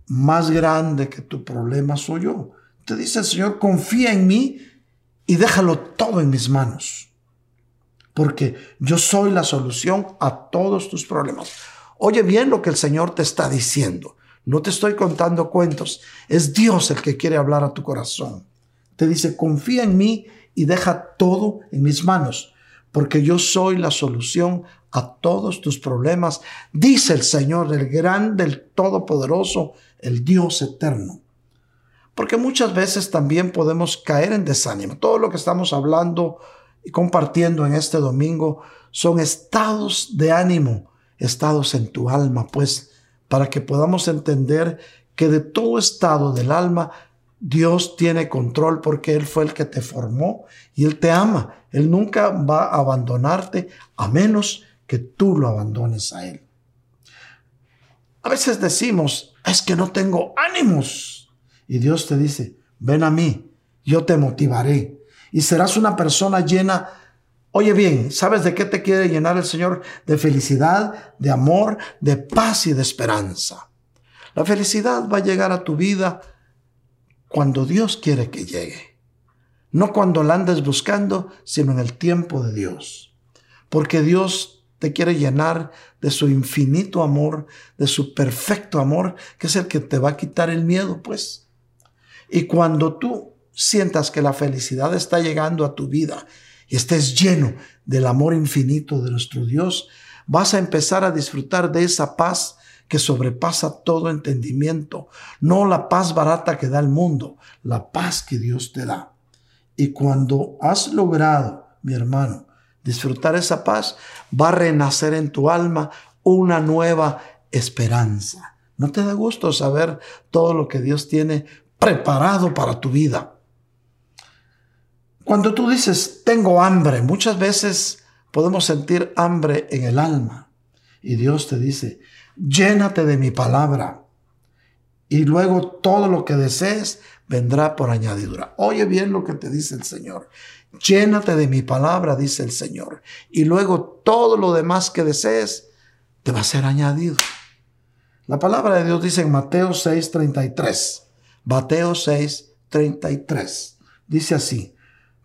más grande que tu problema soy yo. Te dice el Señor, confía en mí y déjalo todo en mis manos, porque yo soy la solución a todos tus problemas. Oye bien lo que el Señor te está diciendo. No te estoy contando cuentos, es Dios el que quiere hablar a tu corazón. Te dice, confía en mí y deja todo en mis manos, porque yo soy la solución a todos tus problemas, dice el Señor, el grande, el todopoderoso, el Dios eterno. Porque muchas veces también podemos caer en desánimo. Todo lo que estamos hablando y compartiendo en este domingo son estados de ánimo, estados en tu alma, pues para que podamos entender que de todo estado del alma Dios tiene control porque Él fue el que te formó y Él te ama. Él nunca va a abandonarte a menos que tú lo abandones a Él. A veces decimos, es que no tengo ánimos. Y Dios te dice, ven a mí, yo te motivaré. Y serás una persona llena Oye bien, ¿sabes de qué te quiere llenar el Señor? De felicidad, de amor, de paz y de esperanza. La felicidad va a llegar a tu vida cuando Dios quiere que llegue. No cuando la andes buscando, sino en el tiempo de Dios. Porque Dios te quiere llenar de su infinito amor, de su perfecto amor, que es el que te va a quitar el miedo, pues. Y cuando tú sientas que la felicidad está llegando a tu vida y estés lleno del amor infinito de nuestro Dios, vas a empezar a disfrutar de esa paz que sobrepasa todo entendimiento, no la paz barata que da el mundo, la paz que Dios te da. Y cuando has logrado, mi hermano, disfrutar esa paz, va a renacer en tu alma una nueva esperanza. ¿No te da gusto saber todo lo que Dios tiene preparado para tu vida? Cuando tú dices, tengo hambre, muchas veces podemos sentir hambre en el alma. Y Dios te dice, llénate de mi palabra. Y luego todo lo que desees vendrá por añadidura. Oye bien lo que te dice el Señor. Llénate de mi palabra, dice el Señor. Y luego todo lo demás que desees te va a ser añadido. La palabra de Dios dice en Mateo 6:33. Mateo 6:33. Dice así.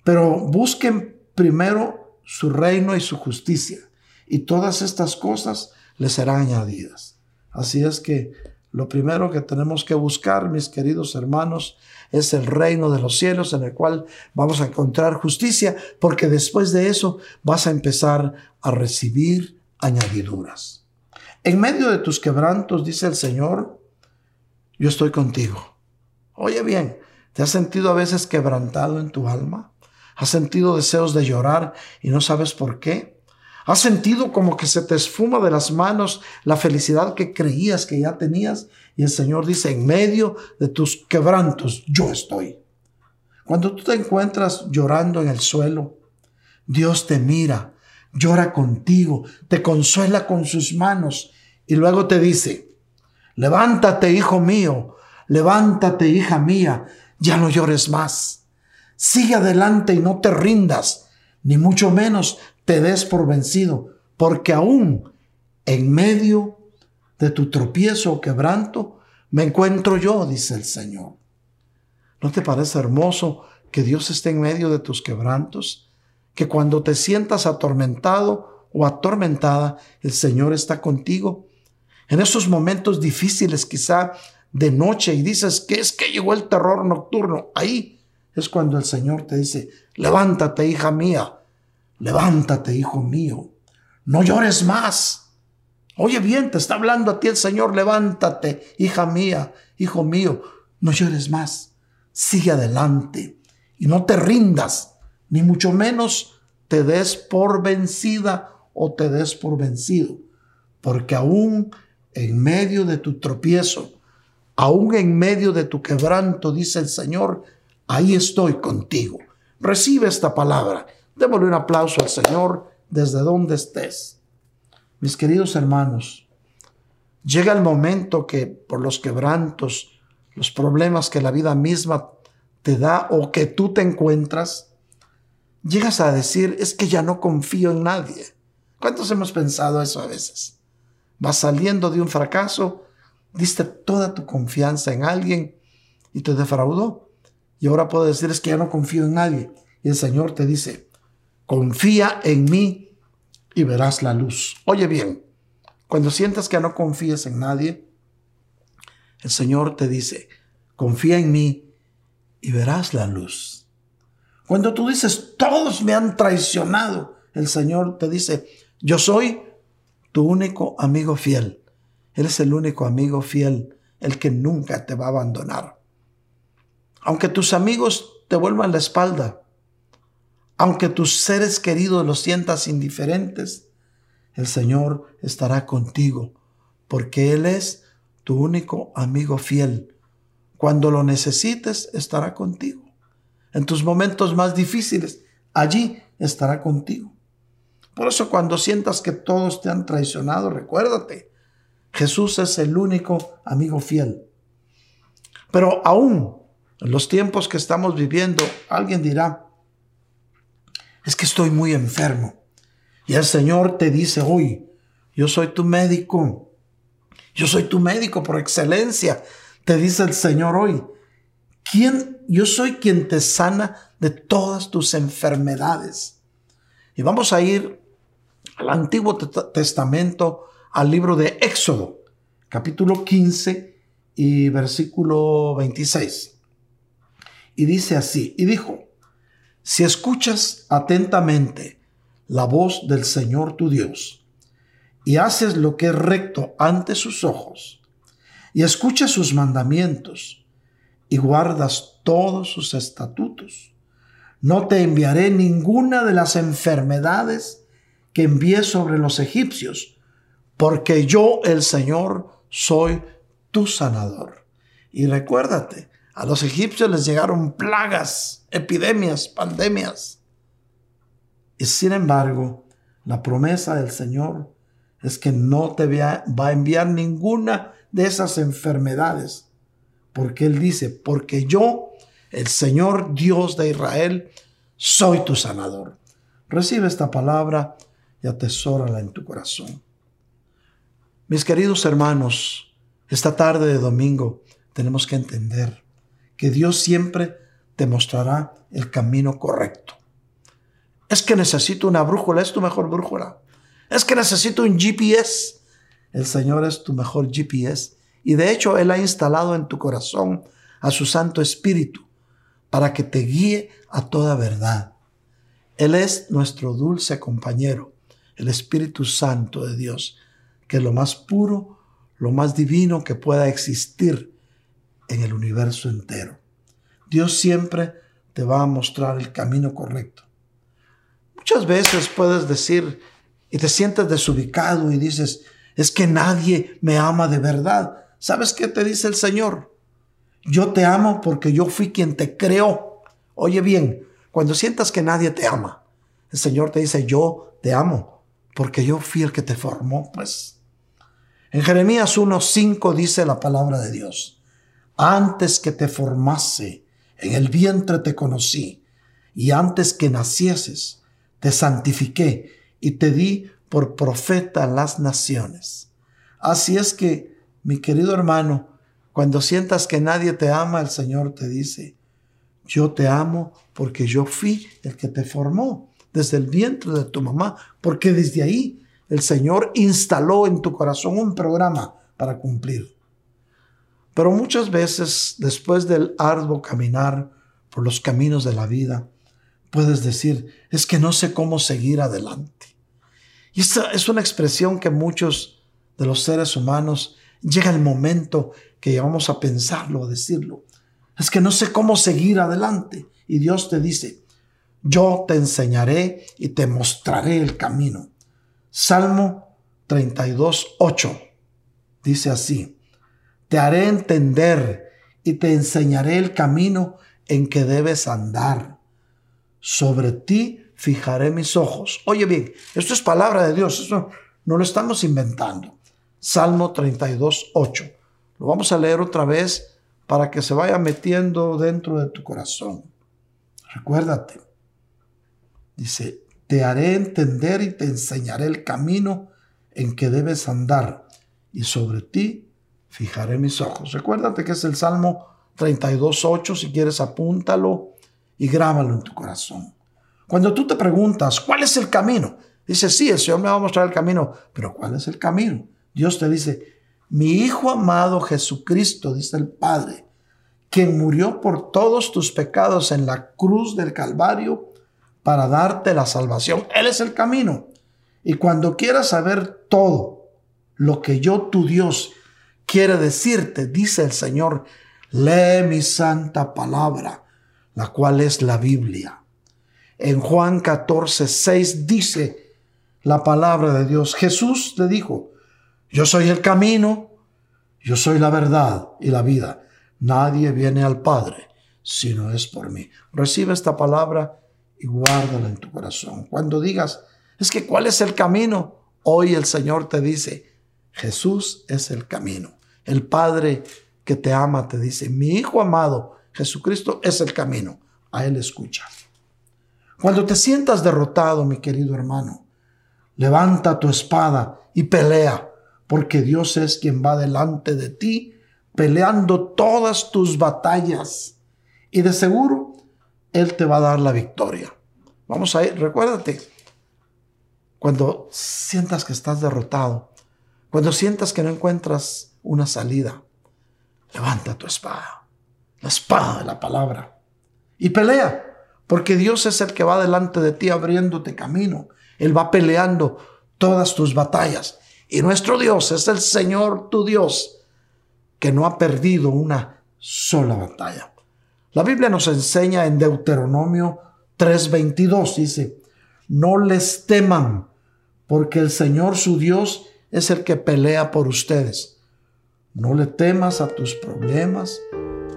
Pero busquen primero su reino y su justicia, y todas estas cosas les serán añadidas. Así es que lo primero que tenemos que buscar, mis queridos hermanos, es el reino de los cielos en el cual vamos a encontrar justicia, porque después de eso vas a empezar a recibir añadiduras. En medio de tus quebrantos, dice el Señor, yo estoy contigo. Oye bien, ¿te has sentido a veces quebrantado en tu alma? ¿Has sentido deseos de llorar y no sabes por qué? ¿Has sentido como que se te esfuma de las manos la felicidad que creías que ya tenías? Y el Señor dice, en medio de tus quebrantos, yo estoy. Cuando tú te encuentras llorando en el suelo, Dios te mira, llora contigo, te consuela con sus manos y luego te dice, levántate, hijo mío, levántate, hija mía, ya no llores más. Sigue adelante y no te rindas, ni mucho menos te des por vencido, porque aún en medio de tu tropiezo o quebranto me encuentro yo, dice el Señor. ¿No te parece hermoso que Dios esté en medio de tus quebrantos? Que cuando te sientas atormentado o atormentada, el Señor está contigo. En esos momentos difíciles, quizá de noche, y dices que es que llegó el terror nocturno, ahí es cuando el Señor te dice, levántate, hija mía, levántate, hijo mío, no llores más. Oye bien, te está hablando a ti el Señor, levántate, hija mía, hijo mío, no llores más, sigue adelante y no te rindas, ni mucho menos te des por vencida o te des por vencido, porque aún en medio de tu tropiezo, aún en medio de tu quebranto, dice el Señor, ahí estoy contigo. Recibe esta palabra. Démosle un aplauso al Señor desde donde estés. Mis queridos hermanos, llega el momento que por los quebrantos, los problemas que la vida misma te da o que tú te encuentras, llegas a decir, es que ya no confío en nadie. ¿Cuántos hemos pensado eso a veces? Vas saliendo de un fracaso, diste toda tu confianza en alguien y te defraudó. Y ahora puedo decir es que ya no confío en nadie. Y el Señor te dice, confía en mí y verás la luz. Oye bien, cuando sientas que no confías en nadie, el Señor te dice, confía en mí y verás la luz. Cuando tú dices, todos me han traicionado, el Señor te dice, yo soy tu único amigo fiel. Él es el único amigo fiel, el que nunca te va a abandonar. Aunque tus amigos te vuelvan la espalda, aunque tus seres queridos los sientas indiferentes, el Señor estará contigo, porque Él es tu único amigo fiel. Cuando lo necesites, estará contigo. En tus momentos más difíciles, allí estará contigo. Por eso cuando sientas que todos te han traicionado, recuérdate, Jesús es el único amigo fiel. Pero aún en los tiempos que estamos viviendo, alguien dirá, es que estoy muy enfermo. Y el Señor te dice hoy, yo soy tu médico. Yo soy tu médico por excelencia. Te dice el Señor hoy. ¿Quién? Yo soy quien te sana de todas tus enfermedades. Y vamos a ir al Antiguo Testamento, al libro de Éxodo, capítulo 15 y versículo 26. Y dice así, y dijo, si escuchas atentamente la voz del Señor tu Dios, y haces lo que es recto ante sus ojos, y escuchas sus mandamientos, y guardas todos sus estatutos, no te enviaré ninguna de las enfermedades que envié sobre los egipcios, porque yo, el Señor, soy tu sanador. Y recuérdate, a los egipcios les llegaron plagas, epidemias, pandemias. Y sin embargo, la promesa del Señor es que no te va a enviar ninguna de esas enfermedades. Porque Él dice, porque yo, el Señor Dios de Israel, soy tu sanador. Recibe esta palabra y atesórala en tu corazón. Mis queridos hermanos, esta tarde de domingo tenemos que entender que Dios siempre te mostrará el camino correcto. Es que necesito una brújula, es tu mejor brújula. Es que necesito un GPS. El Señor es tu mejor GPS. Y de hecho Él ha instalado en tu corazón a su Santo Espíritu para que te guíe a toda verdad. Él es nuestro dulce compañero, el Espíritu Santo de Dios, que es lo más puro, lo más divino que pueda existir en el universo entero. Dios siempre te va a mostrar el camino correcto. Muchas veces puedes decir y te sientes desubicado y dices, es que nadie me ama de verdad. ¿Sabes qué te dice el Señor? Yo te amo porque yo fui quien te creó. Oye bien, cuando sientas que nadie te ama, el Señor te dice, yo te amo porque yo fui el que te formó, pues. En Jeremías 1.5 dice la palabra de Dios antes que te formase, en el vientre te conocí, y antes que nacieses, te santifiqué y te di por profeta a las naciones. Así es que, mi querido hermano, cuando sientas que nadie te ama, el Señor te dice, yo te amo porque yo fui el que te formó desde el vientre de tu mamá, porque desde ahí el Señor instaló en tu corazón un programa para cumplir. Pero muchas veces, después del arduo caminar por los caminos de la vida, puedes decir, es que no sé cómo seguir adelante. Y esta es una expresión que muchos de los seres humanos llega el momento que vamos a pensarlo, a decirlo. Es que no sé cómo seguir adelante. Y Dios te dice, yo te enseñaré y te mostraré el camino. Salmo 32, 8 dice así, te haré entender y te enseñaré el camino en que debes andar. Sobre ti fijaré mis ojos. Oye bien, esto es palabra de Dios, no lo estamos inventando. Salmo 32, 8. Lo vamos a leer otra vez para que se vaya metiendo dentro de tu corazón. Recuérdate. Dice, te haré entender y te enseñaré el camino en que debes andar, y sobre ti fijaré mis ojos. Recuérdate que es el Salmo 32.8, si quieres apúntalo y grábalo en tu corazón. Cuando tú te preguntas, ¿cuál es el camino? Dice, sí, el Señor me va a mostrar el camino, pero ¿cuál es el camino? Dios te dice, mi Hijo amado Jesucristo, dice el Padre, quien murió por todos tus pecados en la cruz del Calvario para darte la salvación. Él es el camino. Y cuando quieras saber todo lo que yo, tu Dios, quiere decirte, dice el Señor, lee mi santa palabra, la cual es la Biblia. En Juan 14, 6 dice la palabra de Dios. Jesús le dijo, yo soy el camino, yo soy la verdad y la vida. Nadie viene al Padre si no es por mí. Recibe esta palabra y guárdala en tu corazón. Cuando digas, es que ¿cuál es el camino? Hoy el Señor te dice, Jesús es el camino. El Padre que te ama te dice, mi Hijo amado, Jesucristo es el camino. A Él escucha. Cuando te sientas derrotado, mi querido hermano, levanta tu espada y pelea, porque Dios es quien va delante de ti, peleando todas tus batallas. Y de seguro, Él te va a dar la victoria. Vamos a ir, recuérdate, cuando sientas que estás derrotado, cuando sientas que no encuentras una salida, levanta tu espada, la espada de la palabra, y pelea, porque Dios es el que va delante de ti abriéndote camino. Él va peleando todas tus batallas. Y nuestro Dios es el Señor tu Dios, que no ha perdido una sola batalla. La Biblia nos enseña en Deuteronomio 3:22, dice, no les teman, porque el Señor su Dios es el que pelea por ustedes. No le temas a tus problemas,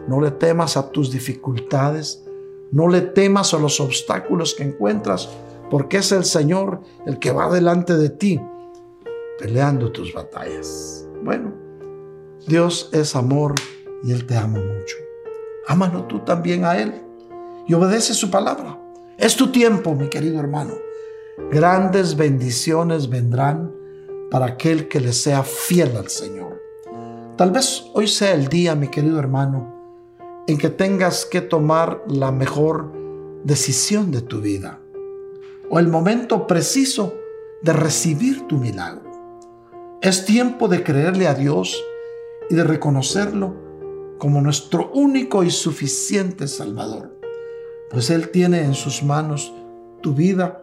no le temas a tus dificultades, no le temas a los obstáculos que encuentras, porque es el Señor el que va delante de ti, peleando tus batallas. Bueno, Dios es amor y Él te ama mucho. Ámalo tú también a Él y obedece su palabra. Es tu tiempo, mi querido hermano. Grandes bendiciones vendrán para aquel que le sea fiel al Señor. Tal vez hoy sea el día, mi querido hermano, en que tengas que tomar la mejor decisión de tu vida o el momento preciso de recibir tu milagro. Es tiempo de creerle a Dios y de reconocerlo como nuestro único y suficiente Salvador, pues Él tiene en sus manos tu vida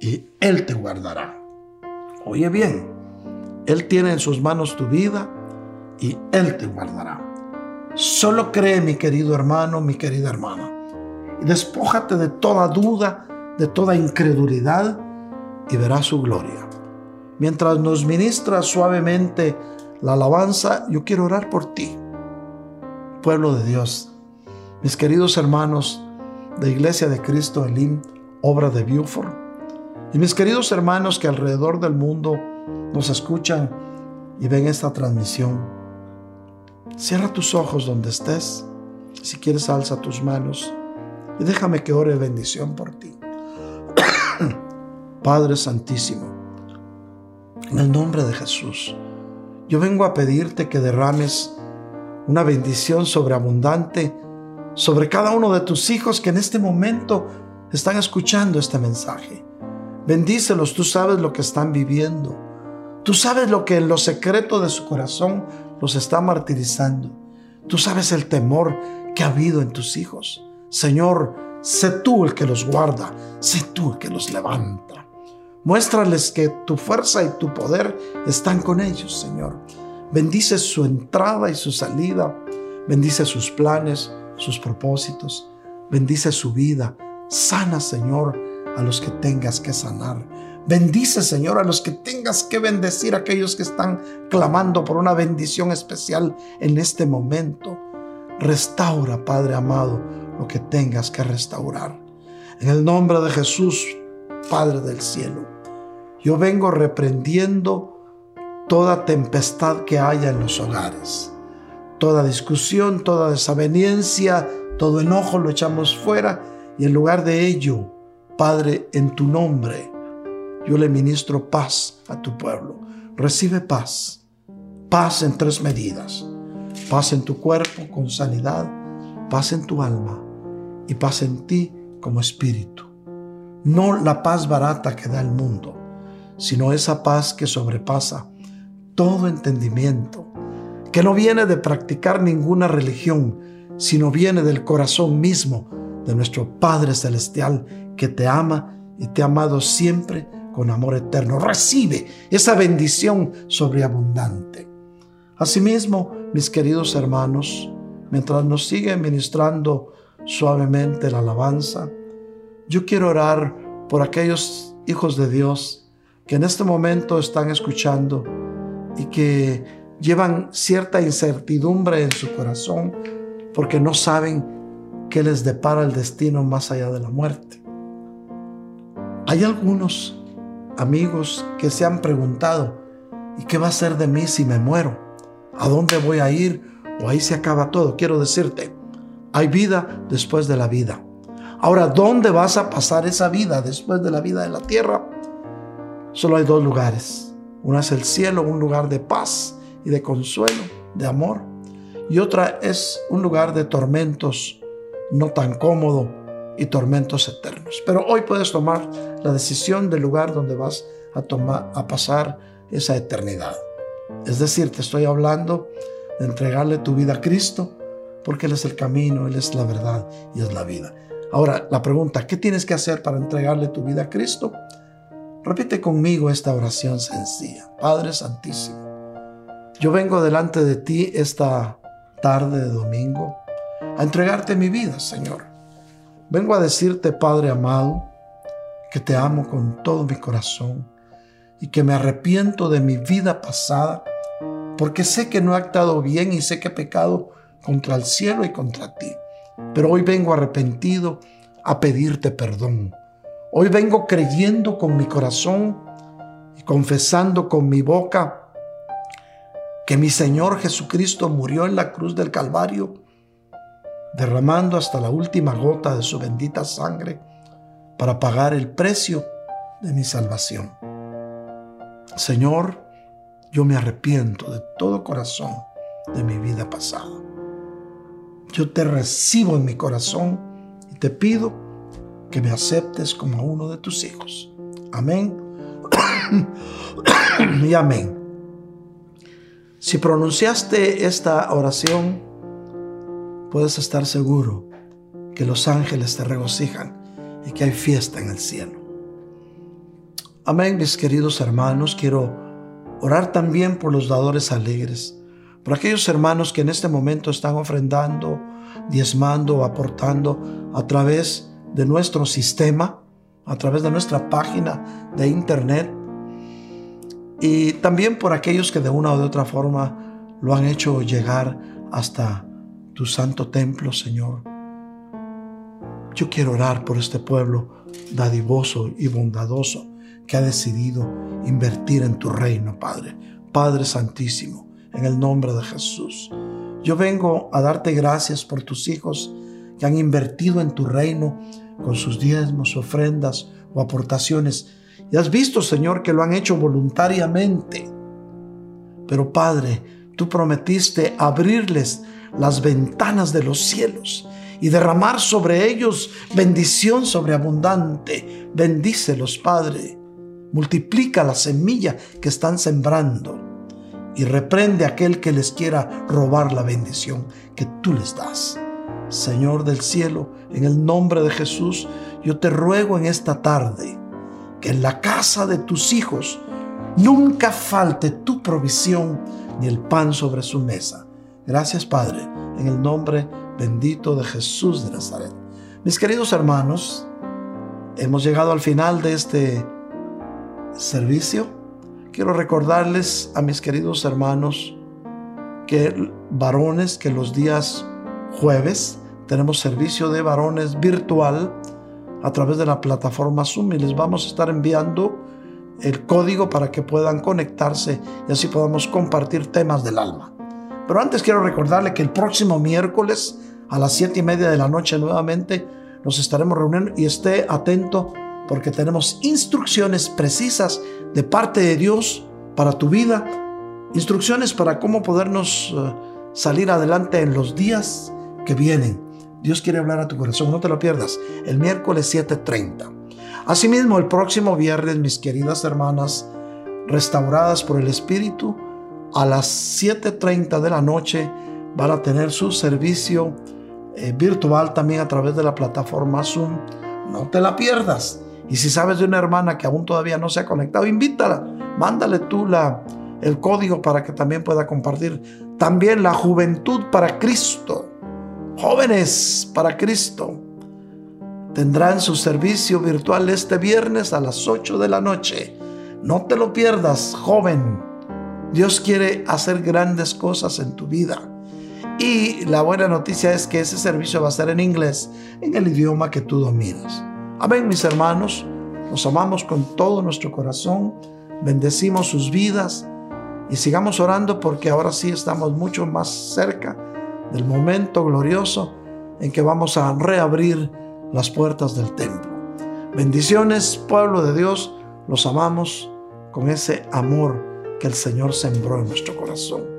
y Él te guardará. Oye bien, Él tiene en sus manos tu vida y Él te guardará. Solo cree, mi querido hermano, mi querida hermana, y despójate de toda duda, de toda incredulidad, y verás su gloria. Mientras nos ministra suavemente la alabanza, yo quiero orar por ti, pueblo de Dios, mis queridos hermanos de Iglesia de Cristo Elim, obra de Buford, y mis queridos hermanos que alrededor del mundo nos escuchan y ven esta transmisión. Cierra tus ojos donde estés. Si quieres, alza tus manos y déjame que ore bendición por ti. Padre Santísimo, en el nombre de Jesús, yo vengo a pedirte que derrames una bendición sobreabundante sobre cada uno de tus hijos que en este momento están escuchando este mensaje. Bendícelos, tú sabes lo que están viviendo. Tú sabes lo que en lo secreto de su corazón los está martirizando. Tú sabes el temor que ha habido en tus hijos. Señor, sé tú el que los guarda, sé tú el que los levanta. Muéstrales que tu fuerza y tu poder están con ellos, Señor. Bendice su entrada y su salida. Bendice sus planes, sus propósitos. Bendice su vida. Sana, Señor, a los que tengas que sanar. Bendice, Señor, a los que tengas que bendecir, aquellos que están clamando por una bendición especial en este momento. Restaura, Padre amado, lo que tengas que restaurar. En el nombre de Jesús, Padre del cielo, yo vengo reprendiendo toda tempestad que haya en los hogares. Toda discusión, toda desaveniencia, todo enojo lo echamos fuera y en lugar de ello, Padre, en tu nombre, yo le ministro paz a tu pueblo. Recibe paz. Paz en tres medidas. Paz en tu cuerpo con sanidad, paz en tu alma y paz en ti como espíritu. No la paz barata que da el mundo, sino esa paz que sobrepasa todo entendimiento, que no viene de practicar ninguna religión, sino viene del corazón mismo de nuestro Padre Celestial que te ama y te ha amado siempre con amor eterno. Recibe esa bendición sobreabundante. Asimismo, mis queridos hermanos, mientras nos sigue ministrando suavemente la alabanza, yo quiero orar por aquellos hijos de Dios que en este momento están escuchando y que llevan cierta incertidumbre en su corazón porque no saben qué les depara el destino más allá de la muerte. Hay algunos amigos que se han preguntado, ¿y qué va a ser de mí si me muero? ¿A dónde voy a ir? ¿O ahí se acaba todo? Quiero decirte, hay vida después de la vida. Ahora, ¿dónde vas a pasar esa vida después de la vida de la tierra? Solo hay dos lugares. Uno es el cielo, un lugar de paz y de consuelo, de amor. Y otra es un lugar de tormentos no tan cómodo y tormentos eternos. Pero hoy puedes tomar la decisión del lugar donde vas a, tomar, a pasar esa eternidad. Es decir, te estoy hablando de entregarle tu vida a Cristo, porque Él es el camino, Él es la verdad y es la vida. Ahora, la pregunta, ¿qué tienes que hacer para entregarle tu vida a Cristo? Repite conmigo esta oración sencilla. Padre Santísimo, yo vengo delante de ti esta tarde de domingo a entregarte mi vida, Señor. Vengo a decirte, Padre amado, que te amo con todo mi corazón y que me arrepiento de mi vida pasada, porque sé que no he actuado bien y sé que he pecado contra el cielo y contra ti. Pero hoy vengo arrepentido a pedirte perdón. Hoy vengo creyendo con mi corazón y confesando con mi boca que mi Señor Jesucristo murió en la cruz del Calvario, derramando hasta la última gota de su bendita sangre para pagar el precio de mi salvación. Señor, yo me arrepiento de todo corazón de mi vida pasada. Yo te recibo en mi corazón y te pido que me aceptes como uno de tus hijos. Amén y amén. Si pronunciaste esta oración, puedes estar seguro que los ángeles te regocijan y que hay fiesta en el cielo. Amén, mis queridos hermanos. Quiero orar también por los dadores alegres, por aquellos hermanos que en este momento están ofrendando, diezmando aportando a través de nuestro sistema, a través de nuestra página de internet. Y también por aquellos que de una o de otra forma lo han hecho llegar hasta tu santo templo, Señor. Yo quiero orar por este pueblo dadivoso y bondadoso que ha decidido invertir en tu reino, Padre. Padre Santísimo, en el nombre de Jesús. Yo vengo a darte gracias por tus hijos que han invertido en tu reino con sus diezmos, ofrendas o aportaciones. Y has visto, Señor, que lo han hecho voluntariamente. Pero Padre, tú prometiste abrirles las ventanas de los cielos y derramar sobre ellos bendición sobreabundante. Bendícelos, Padre multiplica la semilla que están sembrando y reprende a aquel que les quiera robar la bendición que tú les das. Señor del cielo, en el nombre de Jesús, yo te ruego en esta tarde que en la casa de tus hijos nunca falte tu provisión ni el pan sobre su mesa. Gracias Padre, en el nombre bendito de Jesús de Nazaret. Mis queridos hermanos, hemos llegado al final de este servicio, quiero recordarles a mis queridos hermanos que varones, que los días jueves tenemos servicio de varones virtual a través de la plataforma Zoom y les vamos a estar enviando el código para que puedan conectarse y así podamos compartir temas del alma. Pero antes quiero recordarle que el próximo miércoles a las siete y media de la noche nuevamente nos estaremos reuniendo y esté atento porque tenemos instrucciones precisas de parte de Dios para tu vida, instrucciones para cómo podernos eh, salir adelante en los días que vienen. Dios quiere hablar a tu corazón, no te lo pierdas, el miércoles 7:30. Asimismo, el próximo viernes, mis queridas hermanas, restauradas por el Espíritu, a las 7:30 de la noche van a tener su servicio eh, virtual también a través de la plataforma Zoom. No te la pierdas. Y si sabes de una hermana que aún todavía no se ha conectado, invítala. Mándale tú la, el código para que también pueda compartir. También la juventud para Cristo. Jóvenes para Cristo. Tendrán su servicio virtual este viernes a las 8 de la noche. No te lo pierdas, joven. Dios quiere hacer grandes cosas en tu vida. Y la buena noticia es que ese servicio va a ser en inglés, en el idioma que tú dominas. Amén, mis hermanos. Los amamos con todo nuestro corazón. Bendecimos sus vidas y sigamos orando porque ahora sí estamos mucho más cerca del momento glorioso en que vamos a reabrir las puertas del templo. Bendiciones, pueblo de Dios, los amamos con ese amor que el Señor sembró en nuestro corazón.